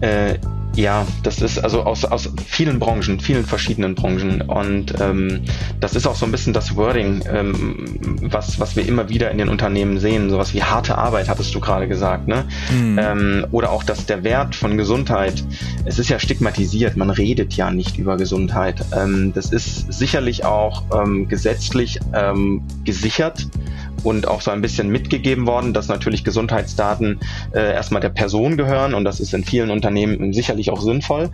[SPEAKER 2] Äh, ja, das ist also aus, aus vielen Branchen, vielen verschiedenen Branchen. Und ähm, das ist auch so ein bisschen das Wording, ähm, was, was wir immer wieder in den Unternehmen sehen. Sowas wie harte Arbeit, hattest du gerade gesagt. Ne? Mhm. Ähm, oder auch, dass der Wert von Gesundheit, es ist ja stigmatisiert, man redet ja nicht über Gesundheit. Ähm, das ist sicherlich auch ähm, gesetzlich ähm, gesichert und auch so ein bisschen mitgegeben worden, dass natürlich Gesundheitsdaten äh, erstmal der Person gehören und das ist in vielen Unternehmen sicherlich auch sinnvoll.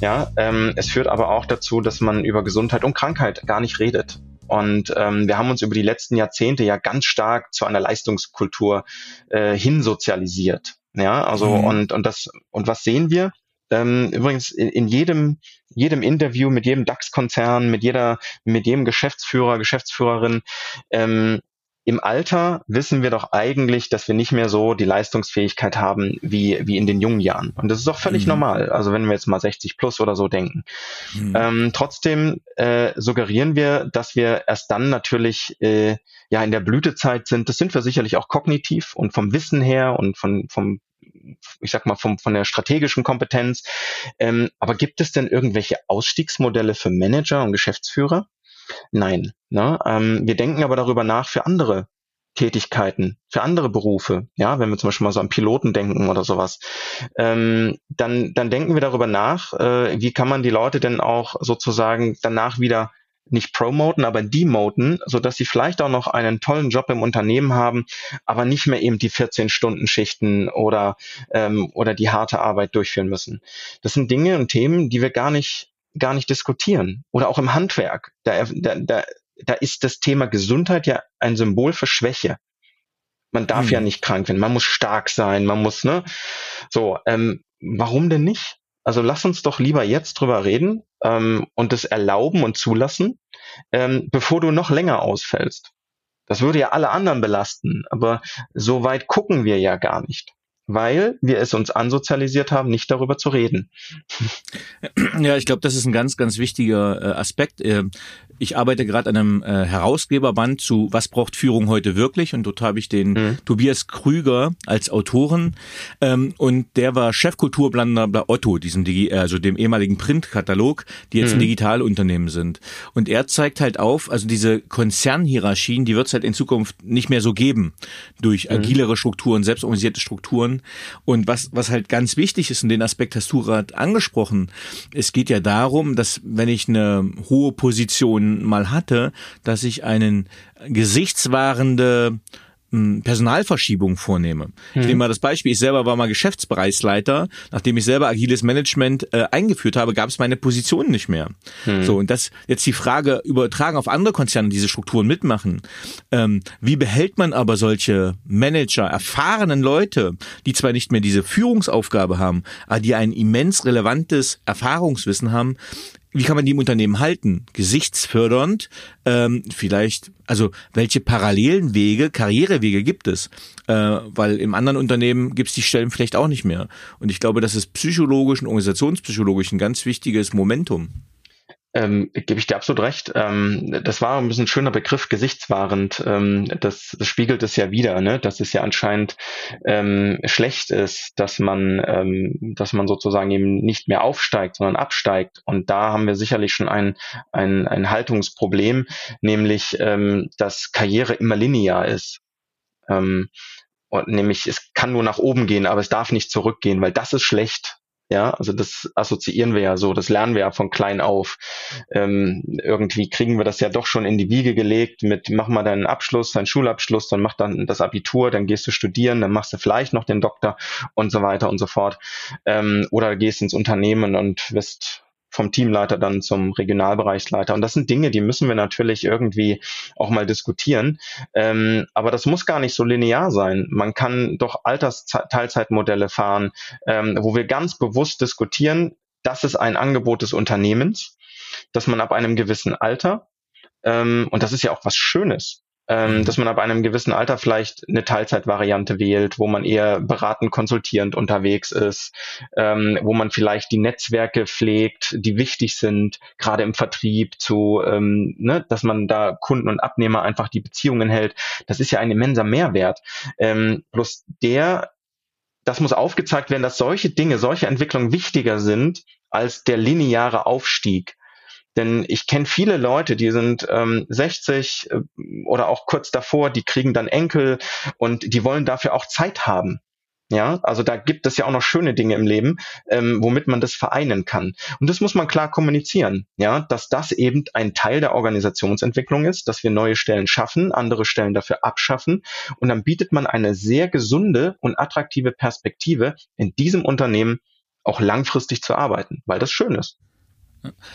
[SPEAKER 2] Ja, ähm, es führt aber auch dazu, dass man über Gesundheit und Krankheit gar nicht redet. Und ähm, wir haben uns über die letzten Jahrzehnte ja ganz stark zu einer Leistungskultur äh, hinsozialisiert. Ja, also mhm. und und das und was sehen wir? Ähm, übrigens in, in jedem jedem Interview mit jedem DAX-Konzern, mit jeder mit jedem Geschäftsführer, Geschäftsführerin ähm, im Alter wissen wir doch eigentlich, dass wir nicht mehr so die Leistungsfähigkeit haben wie, wie in den jungen Jahren. Und das ist auch völlig mhm. normal. Also wenn wir jetzt mal 60 plus oder so denken. Mhm. Ähm, trotzdem äh, suggerieren wir, dass wir erst dann natürlich äh, ja in der Blütezeit sind. Das sind wir sicherlich auch kognitiv und vom Wissen her und von, vom ich sag mal, vom, von der strategischen Kompetenz. Ähm, aber gibt es denn irgendwelche Ausstiegsmodelle für Manager und Geschäftsführer? Nein. Ne? Ähm, wir denken aber darüber nach für andere Tätigkeiten, für andere Berufe, ja, wenn wir zum Beispiel mal so an Piloten denken oder sowas, ähm, dann, dann denken wir darüber nach, äh, wie kann man die Leute denn auch sozusagen danach wieder nicht promoten, aber demoten, so dass sie vielleicht auch noch einen tollen Job im Unternehmen haben, aber nicht mehr eben die 14-Stunden-Schichten oder, ähm, oder die harte Arbeit durchführen müssen. Das sind Dinge und Themen, die wir gar nicht gar nicht diskutieren. Oder auch im Handwerk. Da, da, da, da ist das Thema Gesundheit ja ein Symbol für Schwäche. Man darf hm. ja nicht krank werden, man muss stark sein, man muss, ne? So, ähm, warum denn nicht? Also lass uns doch lieber jetzt drüber reden ähm, und das erlauben und zulassen, ähm, bevor du noch länger ausfällst. Das würde ja alle anderen belasten, aber so weit gucken wir ja gar nicht weil wir es uns ansozialisiert haben, nicht darüber zu reden.
[SPEAKER 3] Ja, ich glaube, das ist ein ganz, ganz wichtiger äh, Aspekt. Äh, ich arbeite gerade an einem äh, Herausgeberband zu Was braucht Führung heute wirklich? Und dort habe ich den mhm. Tobias Krüger als Autoren. Ähm, und der war Chefkulturplaner bei Otto, diesem Digi also dem ehemaligen Printkatalog, die jetzt mhm. ein Digitalunternehmen sind. Und er zeigt halt auf, also diese Konzernhierarchien, die wird es halt in Zukunft nicht mehr so geben durch mhm. agilere Strukturen, selbstorganisierte Strukturen Und was, was halt ganz wichtig ist, und den Aspekt hast du gerade angesprochen, es geht ja darum, dass wenn ich eine hohe Position mal hatte, dass ich einen gesichtswahrende Personalverschiebung vornehme. Mhm. Ich nehme mal das Beispiel, ich selber war mal Geschäftsbereichsleiter, nachdem ich selber agiles Management äh, eingeführt habe, gab es meine Position nicht mehr. Mhm. So, und das jetzt die Frage, übertragen auf andere Konzerne, diese Strukturen mitmachen. Ähm, wie behält man aber solche Manager, erfahrenen Leute, die zwar nicht mehr diese Führungsaufgabe haben, aber die ein immens relevantes Erfahrungswissen haben, wie kann man die im Unternehmen halten? Gesichtsfördernd, ähm, vielleicht, also welche parallelen Wege, Karrierewege gibt es? Äh, weil im anderen Unternehmen gibt es die Stellen vielleicht auch nicht mehr. Und ich glaube, das ist psychologisch und organisationspsychologisch ein ganz wichtiges Momentum.
[SPEAKER 2] Ähm, gebe ich dir absolut recht. Ähm, das war ein bisschen schöner Begriff, gesichtswahrend. Ähm, das, das spiegelt es ja wieder, ne? dass es ja anscheinend ähm, schlecht ist, dass man, ähm, dass man sozusagen eben nicht mehr aufsteigt, sondern absteigt. Und da haben wir sicherlich schon ein, ein, ein Haltungsproblem, nämlich, ähm, dass Karriere immer linear ist. Ähm, und nämlich, es kann nur nach oben gehen, aber es darf nicht zurückgehen, weil das ist schlecht. Ja, also das assoziieren wir ja so, das lernen wir ja von klein auf. Ähm, irgendwie kriegen wir das ja doch schon in die Wiege gelegt mit, mach mal deinen Abschluss, deinen Schulabschluss, dann mach dann das Abitur, dann gehst du studieren, dann machst du vielleicht noch den Doktor und so weiter und so fort. Ähm, oder gehst ins Unternehmen und wirst vom Teamleiter dann zum Regionalbereichsleiter. Und das sind Dinge, die müssen wir natürlich irgendwie auch mal diskutieren. Ähm, aber das muss gar nicht so linear sein. Man kann doch Altersteilzeitmodelle fahren, ähm, wo wir ganz bewusst diskutieren, das ist ein Angebot des Unternehmens, dass man ab einem gewissen Alter, ähm, und das ist ja auch was Schönes, ähm, dass man ab einem gewissen Alter vielleicht eine Teilzeitvariante wählt, wo man eher beratend, konsultierend unterwegs ist, ähm, wo man vielleicht die Netzwerke pflegt, die wichtig sind, gerade im Vertrieb, zu, ähm, ne, dass man da Kunden und Abnehmer einfach die Beziehungen hält. Das ist ja ein immenser Mehrwert. Ähm, bloß der das muss aufgezeigt werden, dass solche Dinge, solche Entwicklungen wichtiger sind als der lineare Aufstieg. Denn ich kenne viele Leute, die sind ähm, 60 äh, oder auch kurz davor, die kriegen dann Enkel und die wollen dafür auch Zeit haben. Ja, also da gibt es ja auch noch schöne Dinge im Leben, ähm, womit man das vereinen kann. Und das muss man klar kommunizieren, ja, dass das eben ein Teil der Organisationsentwicklung ist, dass wir neue Stellen schaffen, andere Stellen dafür abschaffen. Und dann bietet man eine sehr gesunde und attraktive Perspektive, in diesem Unternehmen auch langfristig zu arbeiten, weil das schön ist.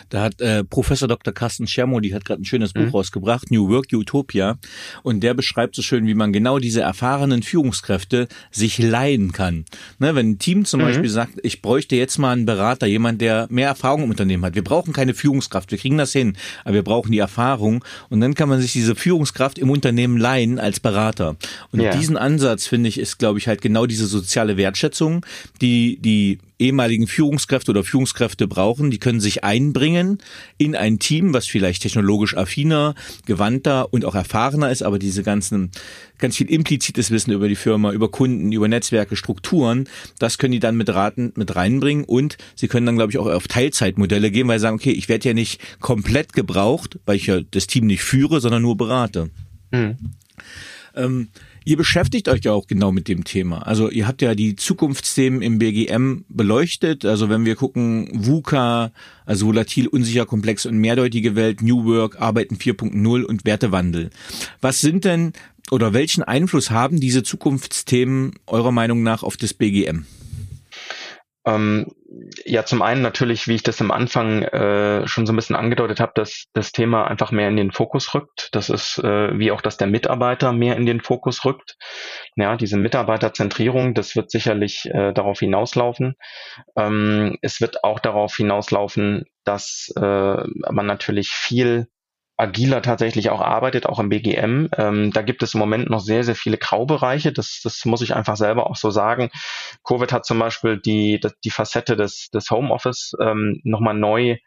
[SPEAKER 3] Da hat äh, Professor Dr. Carsten Schermo, die hat gerade ein schönes Buch mhm. rausgebracht, New Work Utopia, und der beschreibt so schön, wie man genau diese erfahrenen Führungskräfte sich leihen kann. Ne, wenn ein Team zum mhm. Beispiel sagt, ich bräuchte jetzt mal einen Berater, jemand, der mehr Erfahrung im Unternehmen hat. Wir brauchen keine Führungskraft, wir kriegen das hin, aber wir brauchen die Erfahrung. Und dann kann man sich diese Führungskraft im Unternehmen leihen als Berater. Und ja. diesen Ansatz finde ich ist, glaube ich, halt genau diese soziale Wertschätzung, die die ehemaligen Führungskräfte oder Führungskräfte brauchen. Die können sich einbringen in ein Team, was vielleicht technologisch affiner, gewandter und auch erfahrener ist, aber diese ganzen, ganz viel implizites Wissen über die Firma, über Kunden, über Netzwerke, Strukturen, das können die dann mit Raten mit reinbringen und sie können dann, glaube ich, auch auf Teilzeitmodelle gehen, weil sie sagen, okay, ich werde ja nicht komplett gebraucht, weil ich ja das Team nicht führe, sondern nur berate. Mhm. Ähm, Ihr beschäftigt euch ja auch genau mit dem Thema. Also ihr habt ja die Zukunftsthemen im BGM beleuchtet. Also wenn wir gucken, VUCA, also volatil, unsicher, komplex und mehrdeutige Welt, New Work, Arbeiten 4.0 und Wertewandel. Was sind denn oder welchen Einfluss haben diese Zukunftsthemen eurer Meinung nach auf das BGM?
[SPEAKER 2] Ähm, ja, zum einen natürlich, wie ich das am Anfang äh, schon so ein bisschen angedeutet habe, dass das Thema einfach mehr in den Fokus rückt. Das ist äh, wie auch, dass der Mitarbeiter mehr in den Fokus rückt. Ja, diese Mitarbeiterzentrierung, das wird sicherlich äh, darauf hinauslaufen. Ähm, es wird auch darauf hinauslaufen, dass äh, man natürlich viel agiler tatsächlich auch arbeitet, auch im BGM. Ähm, da gibt es im Moment noch sehr, sehr viele Graubereiche. Das, das muss ich einfach selber auch so sagen. Covid hat zum Beispiel die, die Facette des, des Homeoffice ähm, nochmal neu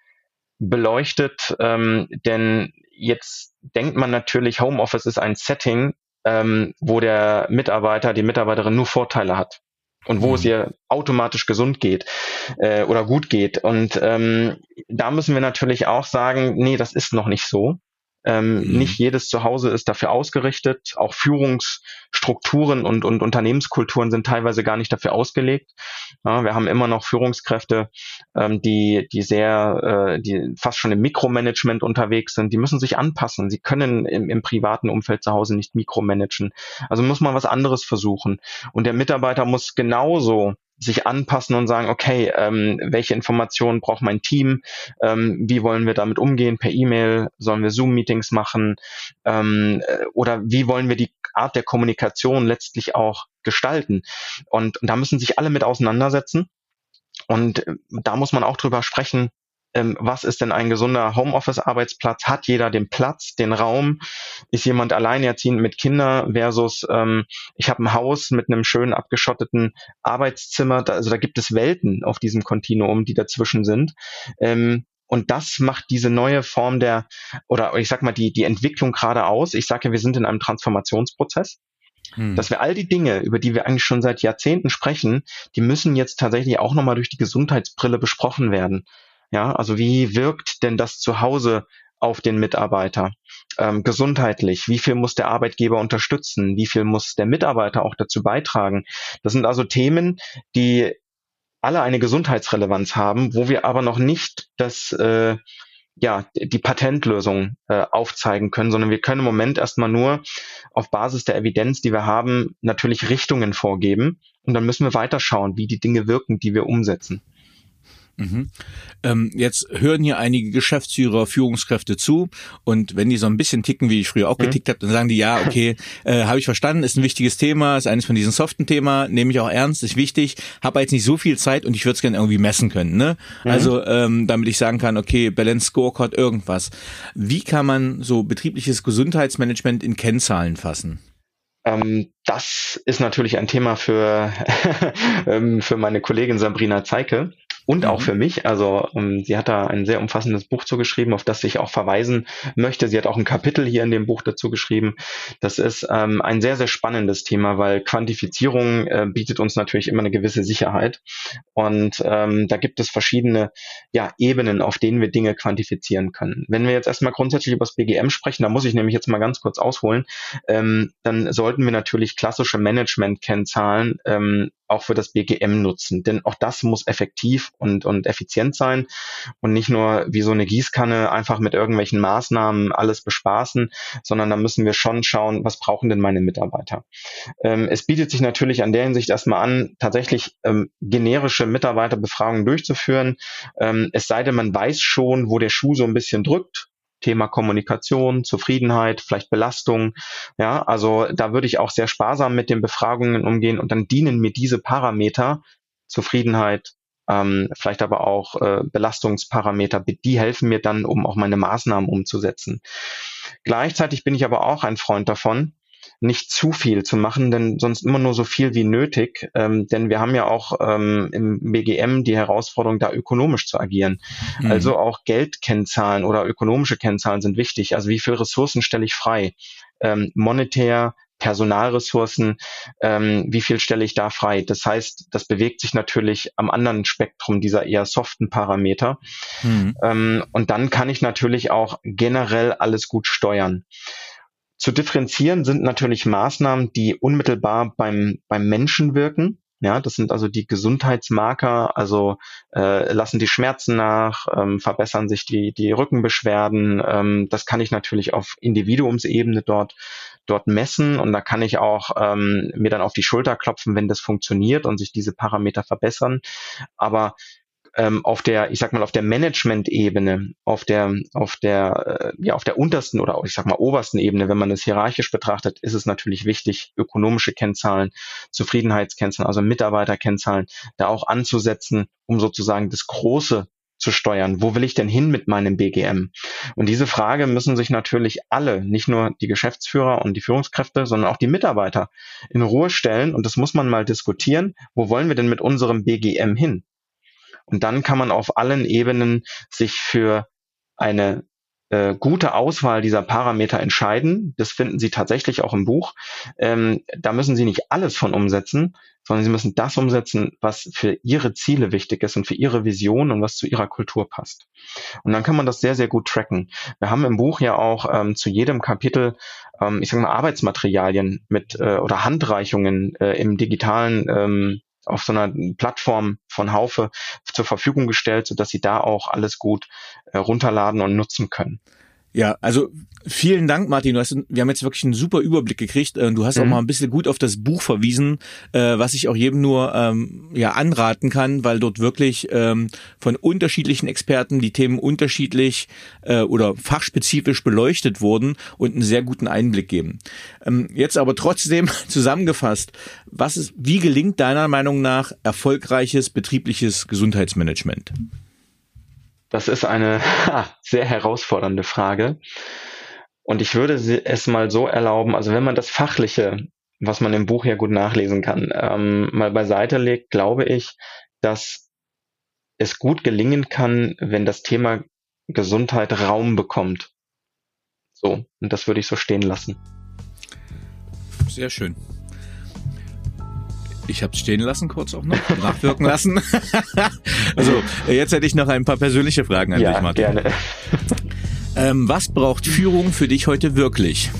[SPEAKER 2] beleuchtet, ähm, denn jetzt denkt man natürlich, Homeoffice ist ein Setting, ähm, wo der Mitarbeiter, die Mitarbeiterin nur Vorteile hat und wo mhm. es ihr automatisch gesund geht äh, oder gut geht. Und ähm, da müssen wir natürlich auch sagen, nee, das ist noch nicht so. Ähm, mhm. Nicht jedes Zuhause ist dafür ausgerichtet. Auch Führungsstrukturen und, und Unternehmenskulturen sind teilweise gar nicht dafür ausgelegt. Ja, wir haben immer noch Führungskräfte, ähm, die, die sehr, äh, die fast schon im Mikromanagement unterwegs sind. Die müssen sich anpassen. Sie können im, im privaten Umfeld zu Hause nicht mikromanagen. Also muss man was anderes versuchen. Und der Mitarbeiter muss genauso sich anpassen und sagen, okay, ähm, welche Informationen braucht mein Team, ähm, wie wollen wir damit umgehen, per E-Mail, sollen wir Zoom-Meetings machen ähm, äh, oder wie wollen wir die Art der Kommunikation letztlich auch gestalten. Und, und da müssen sich alle mit auseinandersetzen. Und äh, da muss man auch drüber sprechen, ähm, was ist denn ein gesunder Homeoffice-Arbeitsplatz? Hat jeder den Platz, den Raum? Ist jemand alleinerziehend mit Kindern versus ähm, ich habe ein Haus mit einem schönen abgeschotteten Arbeitszimmer? Da, also da gibt es Welten auf diesem Kontinuum, die dazwischen sind. Ähm, und das macht diese neue Form der, oder ich sag mal, die, die Entwicklung gerade aus. Ich sage ja, wir sind in einem Transformationsprozess. Hm. Dass wir all die Dinge, über die wir eigentlich schon seit Jahrzehnten sprechen, die müssen jetzt tatsächlich auch nochmal durch die Gesundheitsbrille besprochen werden. Ja, also wie wirkt denn das zu Hause auf den Mitarbeiter? Ähm, gesundheitlich, wie viel muss der Arbeitgeber unterstützen? Wie viel muss der Mitarbeiter auch dazu beitragen? Das sind also Themen, die alle eine Gesundheitsrelevanz haben, wo wir aber noch nicht das äh, ja, die Patentlösung äh, aufzeigen können, sondern wir können im Moment erstmal nur auf Basis der Evidenz, die wir haben, natürlich Richtungen vorgeben. Und dann müssen wir weiterschauen, wie die Dinge wirken, die wir umsetzen.
[SPEAKER 3] Mhm. Ähm, jetzt hören hier einige Geschäftsführer, Führungskräfte zu und wenn die so ein bisschen ticken, wie ich früher auch mhm. getickt habe, dann sagen die, ja, okay, äh, habe ich verstanden, ist ein wichtiges Thema, ist eines von diesen soften Thema, nehme ich auch ernst, ist wichtig, habe jetzt nicht so viel Zeit und ich würde es gerne irgendwie messen können. Ne? Mhm. Also ähm, damit ich sagen kann, okay, Balance Scorecard, irgendwas. Wie kann man so betriebliches Gesundheitsmanagement in Kennzahlen fassen?
[SPEAKER 2] Ähm, das ist natürlich ein Thema für, ähm, für meine Kollegin Sabrina Zeike und mhm. auch für mich. Also um, ähm, sie hat da ein sehr umfassendes Buch zugeschrieben, auf das ich auch verweisen möchte. Sie hat auch ein Kapitel hier in dem Buch dazu geschrieben. Das ist ähm, ein sehr, sehr spannendes Thema, weil Quantifizierung äh, bietet uns natürlich immer eine gewisse Sicherheit. Und ähm, da gibt es verschiedene ja, Ebenen, auf denen wir Dinge quantifizieren können. Wenn wir jetzt erstmal grundsätzlich über das BGM sprechen, da muss ich nämlich jetzt mal ganz kurz ausholen, ähm, dann sollten wir natürlich klassische Management-Kennzahlen ähm, auch für das BGM nutzen. Denn auch das muss effektiv und, und effizient sein und nicht nur wie so eine Gießkanne einfach mit irgendwelchen Maßnahmen alles bespaßen, sondern da müssen wir schon schauen, was brauchen denn meine Mitarbeiter. Ähm, es bietet sich natürlich an der Hinsicht erstmal an, tatsächlich ähm, generische Mitarbeiterbefragungen durchzuführen. Ähm, es sei denn, man weiß schon, wo der Schuh so ein bisschen drückt Thema Kommunikation, Zufriedenheit, vielleicht Belastung. Ja, also da würde ich auch sehr sparsam mit den Befragungen umgehen und dann dienen mir diese Parameter, Zufriedenheit, ähm, vielleicht aber auch äh, Belastungsparameter, die helfen mir dann, um auch meine Maßnahmen umzusetzen. Gleichzeitig bin ich aber auch ein Freund davon, nicht zu viel zu machen, denn sonst immer nur so viel wie nötig. Ähm, denn wir haben ja auch ähm, im BGM die Herausforderung, da ökonomisch zu agieren. Mhm. Also auch Geldkennzahlen oder ökonomische Kennzahlen sind wichtig. Also wie viel Ressourcen stelle ich frei? Ähm, monetär, Personalressourcen, ähm, wie viel stelle ich da frei? Das heißt, das bewegt sich natürlich am anderen Spektrum dieser eher soften Parameter. Mhm. Ähm, und dann kann ich natürlich auch generell alles gut steuern. Zu differenzieren sind natürlich Maßnahmen, die unmittelbar beim, beim Menschen wirken. Ja, das sind also die Gesundheitsmarker, also äh, lassen die Schmerzen nach, ähm, verbessern sich die, die Rückenbeschwerden. Ähm, das kann ich natürlich auf Individuumsebene dort, dort messen und da kann ich auch ähm, mir dann auf die Schulter klopfen, wenn das funktioniert und sich diese Parameter verbessern. Aber ähm, auf der, ich sag mal, auf der Management-Ebene, auf der, auf der, äh, ja, auf der untersten oder ich sag mal obersten Ebene, wenn man es hierarchisch betrachtet, ist es natürlich wichtig, ökonomische Kennzahlen, Zufriedenheitskennzahlen, also Mitarbeiterkennzahlen, da auch anzusetzen, um sozusagen das Große zu steuern. Wo will ich denn hin mit meinem BGM? Und diese Frage müssen sich natürlich alle, nicht nur die Geschäftsführer und die Führungskräfte, sondern auch die Mitarbeiter in Ruhe stellen. Und das muss man mal diskutieren. Wo wollen wir denn mit unserem BGM hin? Und dann kann man auf allen Ebenen sich für eine äh, gute Auswahl dieser Parameter entscheiden. Das finden Sie tatsächlich auch im Buch. Ähm, da müssen Sie nicht alles von umsetzen, sondern Sie müssen das umsetzen, was für Ihre Ziele wichtig ist und für Ihre Vision und was zu Ihrer Kultur passt. Und dann kann man das sehr, sehr gut tracken. Wir haben im Buch ja auch ähm, zu jedem Kapitel, ähm, ich sage mal, Arbeitsmaterialien mit äh, oder Handreichungen äh, im digitalen ähm, auf so einer Plattform von Haufe zur Verfügung gestellt, sodass sie da auch alles gut äh, runterladen und nutzen können.
[SPEAKER 3] Ja, also vielen Dank, Martin. Du hast, wir haben jetzt wirklich einen super Überblick gekriegt. Äh, du hast mhm. auch mal ein bisschen gut auf das Buch verwiesen, äh, was ich auch jedem nur ähm, ja anraten kann, weil dort wirklich ähm, von unterschiedlichen Experten die Themen unterschiedlich äh, oder fachspezifisch beleuchtet wurden und einen sehr guten Einblick geben. Ähm, jetzt aber trotzdem zusammengefasst, was ist, wie gelingt deiner Meinung nach erfolgreiches betriebliches Gesundheitsmanagement?
[SPEAKER 2] Das ist eine sehr herausfordernde Frage. Und ich würde es mal so erlauben, also wenn man das Fachliche, was man im Buch ja gut nachlesen kann, ähm, mal beiseite legt, glaube ich, dass es gut gelingen kann, wenn das Thema Gesundheit Raum bekommt. So, und das würde ich so stehen lassen.
[SPEAKER 3] Sehr schön. Ich habe es stehen lassen, kurz auch noch, nachwirken lassen. also, jetzt hätte ich noch ein paar persönliche Fragen an
[SPEAKER 2] ja,
[SPEAKER 3] dich, Martin.
[SPEAKER 2] Gerne.
[SPEAKER 3] Ähm, was braucht Führung für dich heute wirklich?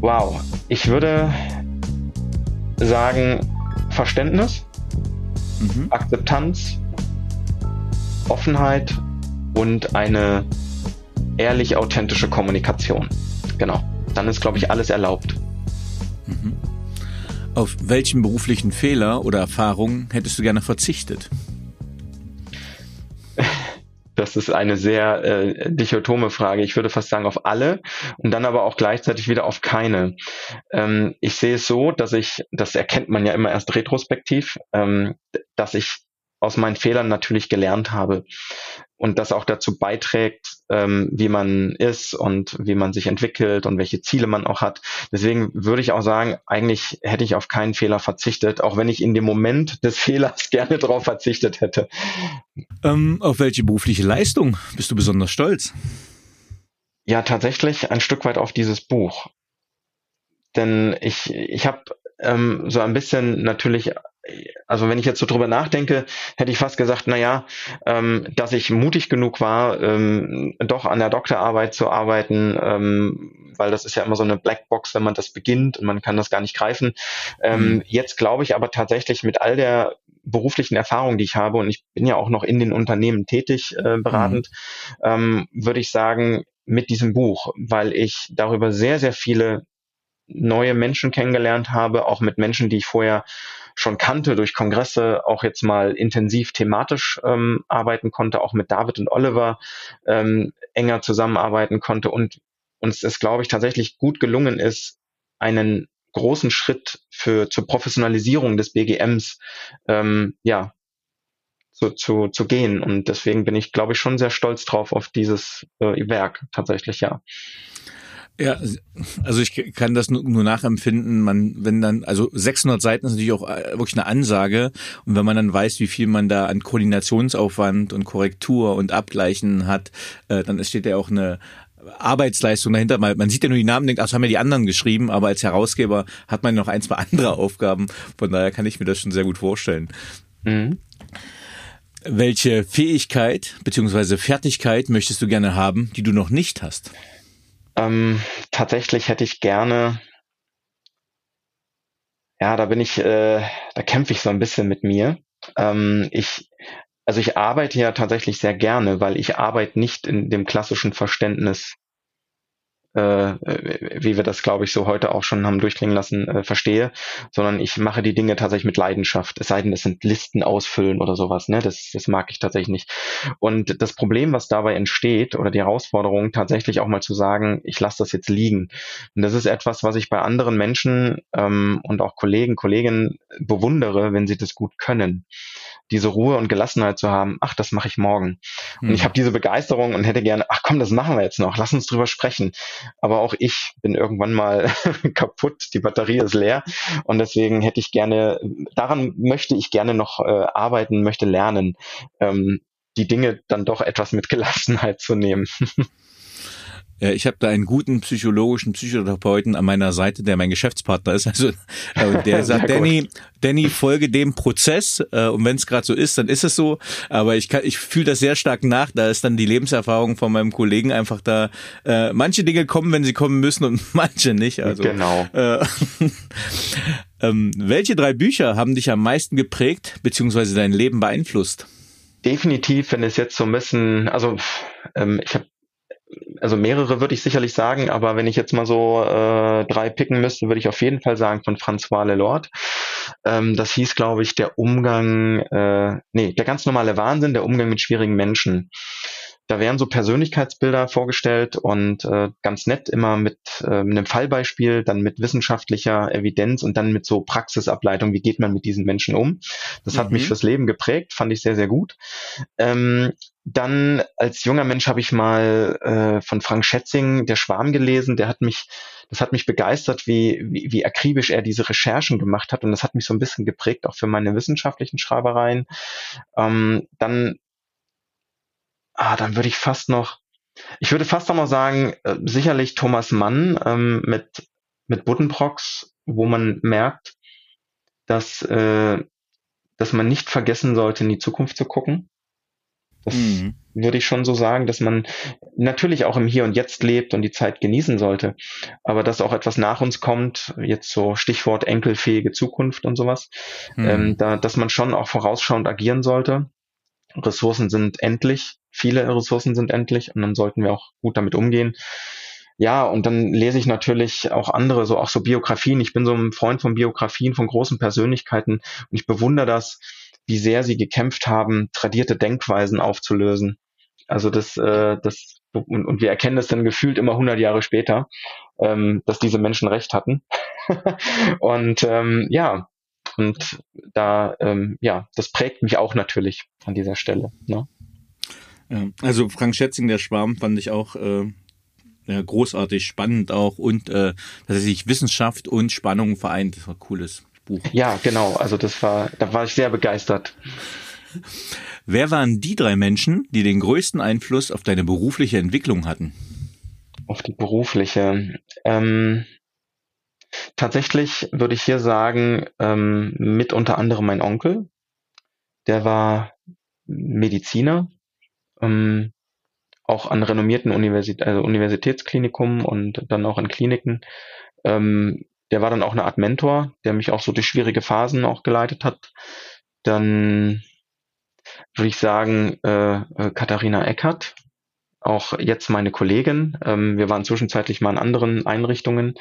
[SPEAKER 2] Wow, ich würde sagen Verständnis, mhm. Akzeptanz, Offenheit und eine ehrlich authentische Kommunikation. Genau. Dann ist, glaube ich, alles erlaubt.
[SPEAKER 3] Mhm. Auf welchen beruflichen Fehler oder Erfahrungen hättest du gerne verzichtet?
[SPEAKER 2] Das ist eine sehr äh, dichotome Frage. Ich würde fast sagen auf alle und dann aber auch gleichzeitig wieder auf keine. Ähm, ich sehe es so, dass ich, das erkennt man ja immer erst retrospektiv, ähm, dass ich aus meinen Fehlern natürlich gelernt habe und das auch dazu beiträgt, ähm, wie man ist und wie man sich entwickelt und welche Ziele man auch hat. Deswegen würde ich auch sagen, eigentlich hätte ich auf keinen Fehler verzichtet, auch wenn ich in dem Moment des Fehlers gerne darauf verzichtet hätte.
[SPEAKER 3] Ähm, auf welche berufliche Leistung bist du besonders stolz?
[SPEAKER 2] Ja, tatsächlich ein Stück weit auf dieses Buch. Denn ich, ich habe ähm, so ein bisschen natürlich also wenn ich jetzt so drüber nachdenke, hätte ich fast gesagt, na ja, ähm, dass ich mutig genug war, ähm, doch an der Doktorarbeit zu arbeiten, ähm, weil das ist ja immer so eine Blackbox, wenn man das beginnt und man kann das gar nicht greifen. Ähm, mhm. Jetzt glaube ich aber tatsächlich mit all der beruflichen Erfahrung, die ich habe, und ich bin ja auch noch in den Unternehmen tätig, äh, beratend, mhm. würde ich sagen, mit diesem Buch, weil ich darüber sehr, sehr viele neue Menschen kennengelernt habe, auch mit Menschen, die ich vorher schon kannte durch Kongresse, auch jetzt mal intensiv thematisch ähm, arbeiten konnte, auch mit David und Oliver ähm, enger zusammenarbeiten konnte und uns es, glaube ich, tatsächlich gut gelungen ist, einen großen Schritt für zur Professionalisierung des BGMs ähm, ja zu, zu, zu gehen. Und deswegen bin ich, glaube ich, schon sehr stolz drauf auf dieses äh, Werk tatsächlich, ja.
[SPEAKER 3] Ja, also ich kann das nur, nachempfinden. Man, wenn dann, also 600 Seiten ist natürlich auch äh, wirklich eine Ansage. Und wenn man dann weiß, wie viel man da an Koordinationsaufwand und Korrektur und Abgleichen hat, äh, dann steht ja auch eine Arbeitsleistung dahinter. Man sieht ja nur die Namen, denkt, ach, das haben ja die anderen geschrieben, aber als Herausgeber hat man noch ein, zwei andere Aufgaben. Von daher kann ich mir das schon sehr gut vorstellen. Mhm. Welche Fähigkeit beziehungsweise Fertigkeit möchtest du gerne haben, die du noch nicht hast?
[SPEAKER 2] Ähm, tatsächlich hätte ich gerne, ja, da bin ich, äh, da kämpfe ich so ein bisschen mit mir. Ähm, ich, also ich arbeite ja tatsächlich sehr gerne, weil ich arbeite nicht in dem klassischen Verständnis wie wir das, glaube ich, so heute auch schon haben durchklingen lassen, äh, verstehe, sondern ich mache die Dinge tatsächlich mit Leidenschaft. Es sei denn, es sind Listen ausfüllen oder sowas, ne? Das, das mag ich tatsächlich nicht. Und das Problem, was dabei entsteht, oder die Herausforderung, tatsächlich auch mal zu sagen, ich lasse das jetzt liegen. Und das ist etwas, was ich bei anderen Menschen ähm, und auch Kollegen, Kolleginnen bewundere, wenn sie das gut können diese Ruhe und Gelassenheit zu haben, ach, das mache ich morgen. Mhm. Und ich hm. habe diese Begeisterung und hätte gerne, ach komm, das machen wir jetzt noch, lass uns drüber sprechen. Aber auch ich bin irgendwann mal kaputt, die Batterie ist leer und deswegen hätte ich gerne, daran möchte ich gerne noch äh, arbeiten, möchte lernen. Ähm, die Dinge dann doch etwas mit Gelassenheit zu nehmen.
[SPEAKER 3] Ja, ich habe da einen guten psychologischen Psychotherapeuten an meiner Seite, der mein Geschäftspartner ist. Also äh, der sagt, Danny, Danny, folge dem Prozess äh, und wenn es gerade so ist, dann ist es so. Aber ich kann, ich fühle das sehr stark nach. Da ist dann die Lebenserfahrung von meinem Kollegen einfach da. Äh, manche Dinge kommen, wenn sie kommen müssen und manche nicht. Also
[SPEAKER 2] genau.
[SPEAKER 3] Äh, ähm, welche drei Bücher haben dich am meisten geprägt beziehungsweise dein Leben beeinflusst?
[SPEAKER 2] Definitiv, wenn es jetzt so ein bisschen, also ähm, ich habe also mehrere würde ich sicherlich sagen, aber wenn ich jetzt mal so äh, drei picken müsste, würde ich auf jeden Fall sagen von François Lelord. Ähm, das hieß, glaube ich, der Umgang, äh, nee, der ganz normale Wahnsinn, der Umgang mit schwierigen Menschen. Da werden so Persönlichkeitsbilder vorgestellt und äh, ganz nett immer mit äh, einem Fallbeispiel, dann mit wissenschaftlicher Evidenz und dann mit so Praxisableitung, wie geht man mit diesen Menschen um. Das mhm. hat mich mhm. fürs Leben geprägt, fand ich sehr, sehr gut. Ähm, dann als junger Mensch habe ich mal äh, von Frank Schätzing Der Schwarm gelesen. Der hat mich, das hat mich begeistert, wie, wie, wie akribisch er diese Recherchen gemacht hat. Und das hat mich so ein bisschen geprägt, auch für meine wissenschaftlichen Schreibereien. Ähm, dann, ah, dann würde ich fast noch, ich würde fast noch sagen, äh, sicherlich Thomas Mann ähm, mit, mit Buddenbrocks, wo man merkt, dass, äh, dass man nicht vergessen sollte, in die Zukunft zu gucken das mhm. würde ich schon so sagen, dass man natürlich auch im Hier und Jetzt lebt und die Zeit genießen sollte, aber dass auch etwas nach uns kommt, jetzt so Stichwort enkelfähige Zukunft und sowas, mhm. ähm, da, dass man schon auch vorausschauend agieren sollte. Ressourcen sind endlich, viele Ressourcen sind endlich und dann sollten wir auch gut damit umgehen. Ja, und dann lese ich natürlich auch andere, so auch so Biografien. Ich bin so ein Freund von Biografien, von großen Persönlichkeiten und ich bewundere das, wie sehr sie gekämpft haben, tradierte Denkweisen aufzulösen. Also das, äh, das und, und wir erkennen das dann gefühlt immer 100 Jahre später, ähm, dass diese Menschen recht hatten. und ähm, ja, und da, ähm, ja, das prägt mich auch natürlich an dieser Stelle. Ne?
[SPEAKER 3] Also Frank Schätzing, der Schwarm, fand ich auch äh, ja, großartig, spannend auch und äh, dass er sich Wissenschaft und Spannung vereint. Das war cooles. Buch.
[SPEAKER 2] Ja, genau. Also das war, da war ich sehr begeistert.
[SPEAKER 3] Wer waren die drei Menschen, die den größten Einfluss auf deine berufliche Entwicklung hatten?
[SPEAKER 2] Auf die berufliche. Ähm, tatsächlich würde ich hier sagen, ähm, mit unter anderem mein Onkel. Der war Mediziner, ähm, auch an renommierten Universität, also Universitätsklinikum und dann auch in Kliniken. Ähm, der war dann auch eine Art Mentor, der mich auch so durch schwierige Phasen auch geleitet hat. Dann würde ich sagen, äh, äh, Katharina Eckert, auch jetzt meine Kollegin. Ähm, wir waren zwischenzeitlich mal in anderen Einrichtungen,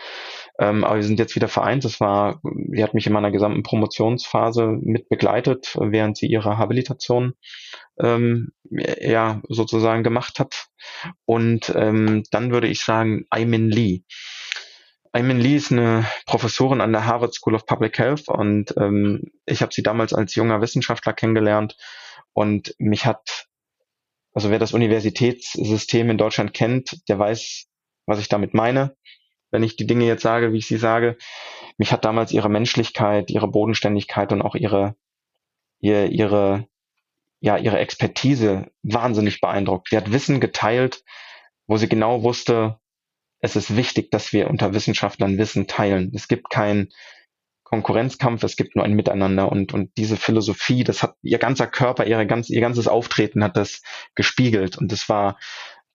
[SPEAKER 2] ähm, aber wir sind jetzt wieder vereint. Das war, sie hat mich in meiner gesamten Promotionsphase mit begleitet, während sie ihre Habilitation ähm, ja sozusagen gemacht hat. Und ähm, dann würde ich sagen, Aimin Lee. Ayman Lee ist eine Professorin an der Harvard School of Public Health und ähm, ich habe sie damals als junger Wissenschaftler kennengelernt und mich hat, also wer das Universitätssystem in Deutschland kennt, der weiß, was ich damit meine, wenn ich die Dinge jetzt sage, wie ich sie sage. Mich hat damals ihre Menschlichkeit, ihre Bodenständigkeit und auch ihre, ihre, ihre ja, ihre Expertise wahnsinnig beeindruckt. Sie hat Wissen geteilt, wo sie genau wusste, es ist wichtig, dass wir unter Wissenschaftlern Wissen teilen. Es gibt keinen Konkurrenzkampf, es gibt nur ein Miteinander und, und diese Philosophie, das hat ihr ganzer Körper, ihre ganz, ihr ganzes Auftreten hat das gespiegelt und das war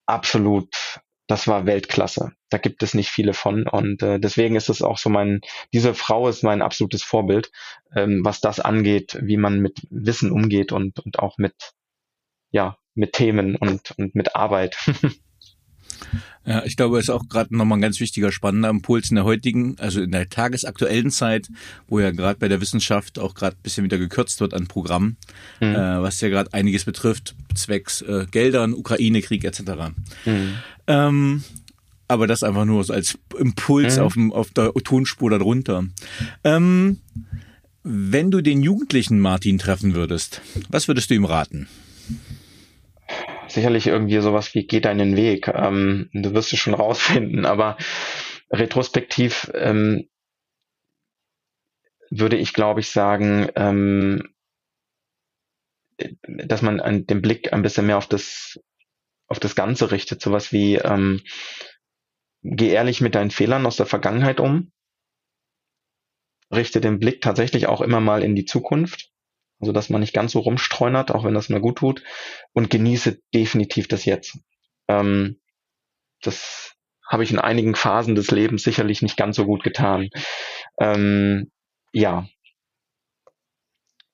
[SPEAKER 2] absolut, das war Weltklasse. Da gibt es nicht viele von und äh, deswegen ist es auch so mein, diese Frau ist mein absolutes Vorbild, ähm, was das angeht, wie man mit Wissen umgeht und, und auch mit, ja, mit Themen und, und mit Arbeit.
[SPEAKER 3] Ja, ich glaube, es ist auch gerade nochmal ein ganz wichtiger, spannender Impuls in der heutigen, also in der tagesaktuellen Zeit, wo ja gerade bei der Wissenschaft auch gerade ein bisschen wieder gekürzt wird an Programmen, mhm. äh, was ja gerade einiges betrifft, zwecks äh, Geldern, Ukraine-Krieg etc. Mhm. Ähm, aber das einfach nur so als Impuls mhm. auf, dem, auf der Tonspur darunter. Ähm, wenn du den jugendlichen Martin treffen würdest, was würdest du ihm raten?
[SPEAKER 2] Sicherlich irgendwie sowas wie geh deinen Weg. Ähm, du wirst es schon rausfinden, aber retrospektiv ähm, würde ich, glaube ich, sagen, ähm, dass man ein, den Blick ein bisschen mehr auf das, auf das Ganze richtet. Sowas wie, ähm, geh ehrlich mit deinen Fehlern aus der Vergangenheit um. Richte den Blick tatsächlich auch immer mal in die Zukunft. Also, dass man nicht ganz so rumstreunert, auch wenn das mir gut tut. Und genieße definitiv das Jetzt. Ähm, das habe ich in einigen Phasen des Lebens sicherlich nicht ganz so gut getan. Ähm, ja.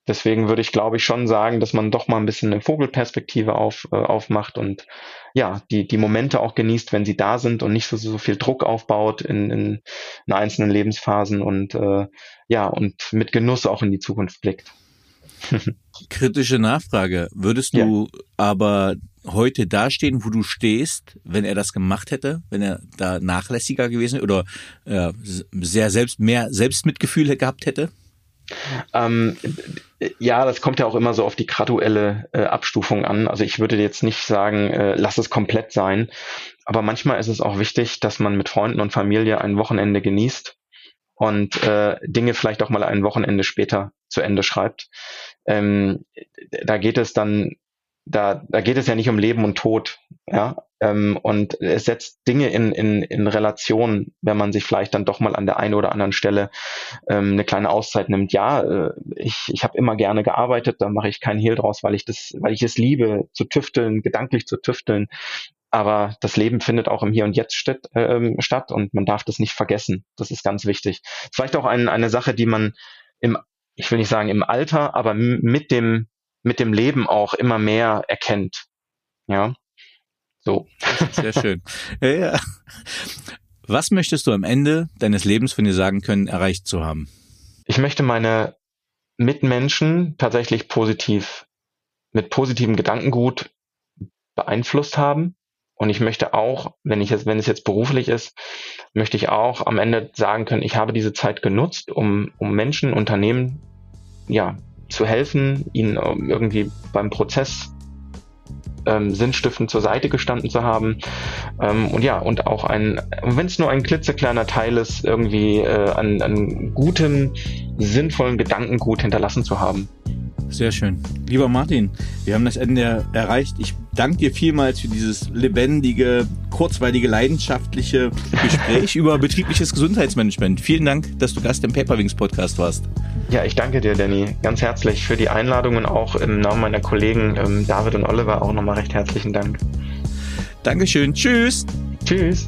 [SPEAKER 2] Deswegen würde ich, glaube ich, schon sagen, dass man doch mal ein bisschen eine Vogelperspektive auf, äh, aufmacht und ja, die, die Momente auch genießt, wenn sie da sind und nicht so, so viel Druck aufbaut in, in, in einzelnen Lebensphasen und äh, ja, und mit Genuss auch in die Zukunft blickt.
[SPEAKER 3] Kritische Nachfrage. Würdest du ja. aber heute dastehen, wo du stehst, wenn er das gemacht hätte, wenn er da nachlässiger gewesen oder äh, sehr selbst mehr Selbstmitgefühl gehabt hätte?
[SPEAKER 2] Ähm, ja, das kommt ja auch immer so auf die graduelle äh, Abstufung an. Also ich würde jetzt nicht sagen, äh, lass es komplett sein. Aber manchmal ist es auch wichtig, dass man mit Freunden und Familie ein Wochenende genießt und äh, Dinge vielleicht auch mal ein Wochenende später zu Ende schreibt. Ähm, da geht es dann da, da geht es ja nicht um Leben und Tod, ja. Ähm, und es setzt Dinge in, in, in Relation, wenn man sich vielleicht dann doch mal an der einen oder anderen Stelle ähm, eine kleine Auszeit nimmt. Ja, äh, ich, ich habe immer gerne gearbeitet, da mache ich keinen Hehl draus, weil ich das, weil ich es liebe, zu tüfteln, gedanklich zu tüfteln. Aber das Leben findet auch im Hier und Jetzt statt, äh, statt und man darf das nicht vergessen. Das ist ganz wichtig. Vielleicht auch ein, eine Sache, die man im, ich will nicht sagen im Alter, aber mit dem mit dem Leben auch immer mehr erkennt. Ja. So.
[SPEAKER 3] Sehr schön. Ja, ja. Was möchtest du am Ende deines Lebens von dir sagen können, erreicht zu haben?
[SPEAKER 2] Ich möchte meine Mitmenschen tatsächlich positiv, mit positivem Gedankengut beeinflusst haben. Und ich möchte auch, wenn ich jetzt, wenn es jetzt beruflich ist, möchte ich auch am Ende sagen können, ich habe diese Zeit genutzt, um, um Menschen, Unternehmen, ja, zu helfen, ihnen ähm, irgendwie beim Prozess ähm, sinnstiftend zur Seite gestanden zu haben. Ähm, und ja, und auch ein, wenn es nur ein klitzekleiner Teil ist, irgendwie äh, an, an gutem, sinnvollen Gedankengut hinterlassen zu haben.
[SPEAKER 3] Sehr schön. Lieber Martin, wir haben das Ende erreicht. Ich danke dir vielmals für dieses lebendige, kurzweilige, leidenschaftliche Gespräch über betriebliches Gesundheitsmanagement. Vielen Dank, dass du Gast im Paperwings Podcast warst.
[SPEAKER 2] Ja, ich danke dir, Danny, ganz herzlich für die Einladung und auch im Namen meiner Kollegen ähm, David und Oliver auch nochmal recht herzlichen Dank.
[SPEAKER 3] Dankeschön. Tschüss.
[SPEAKER 2] Tschüss.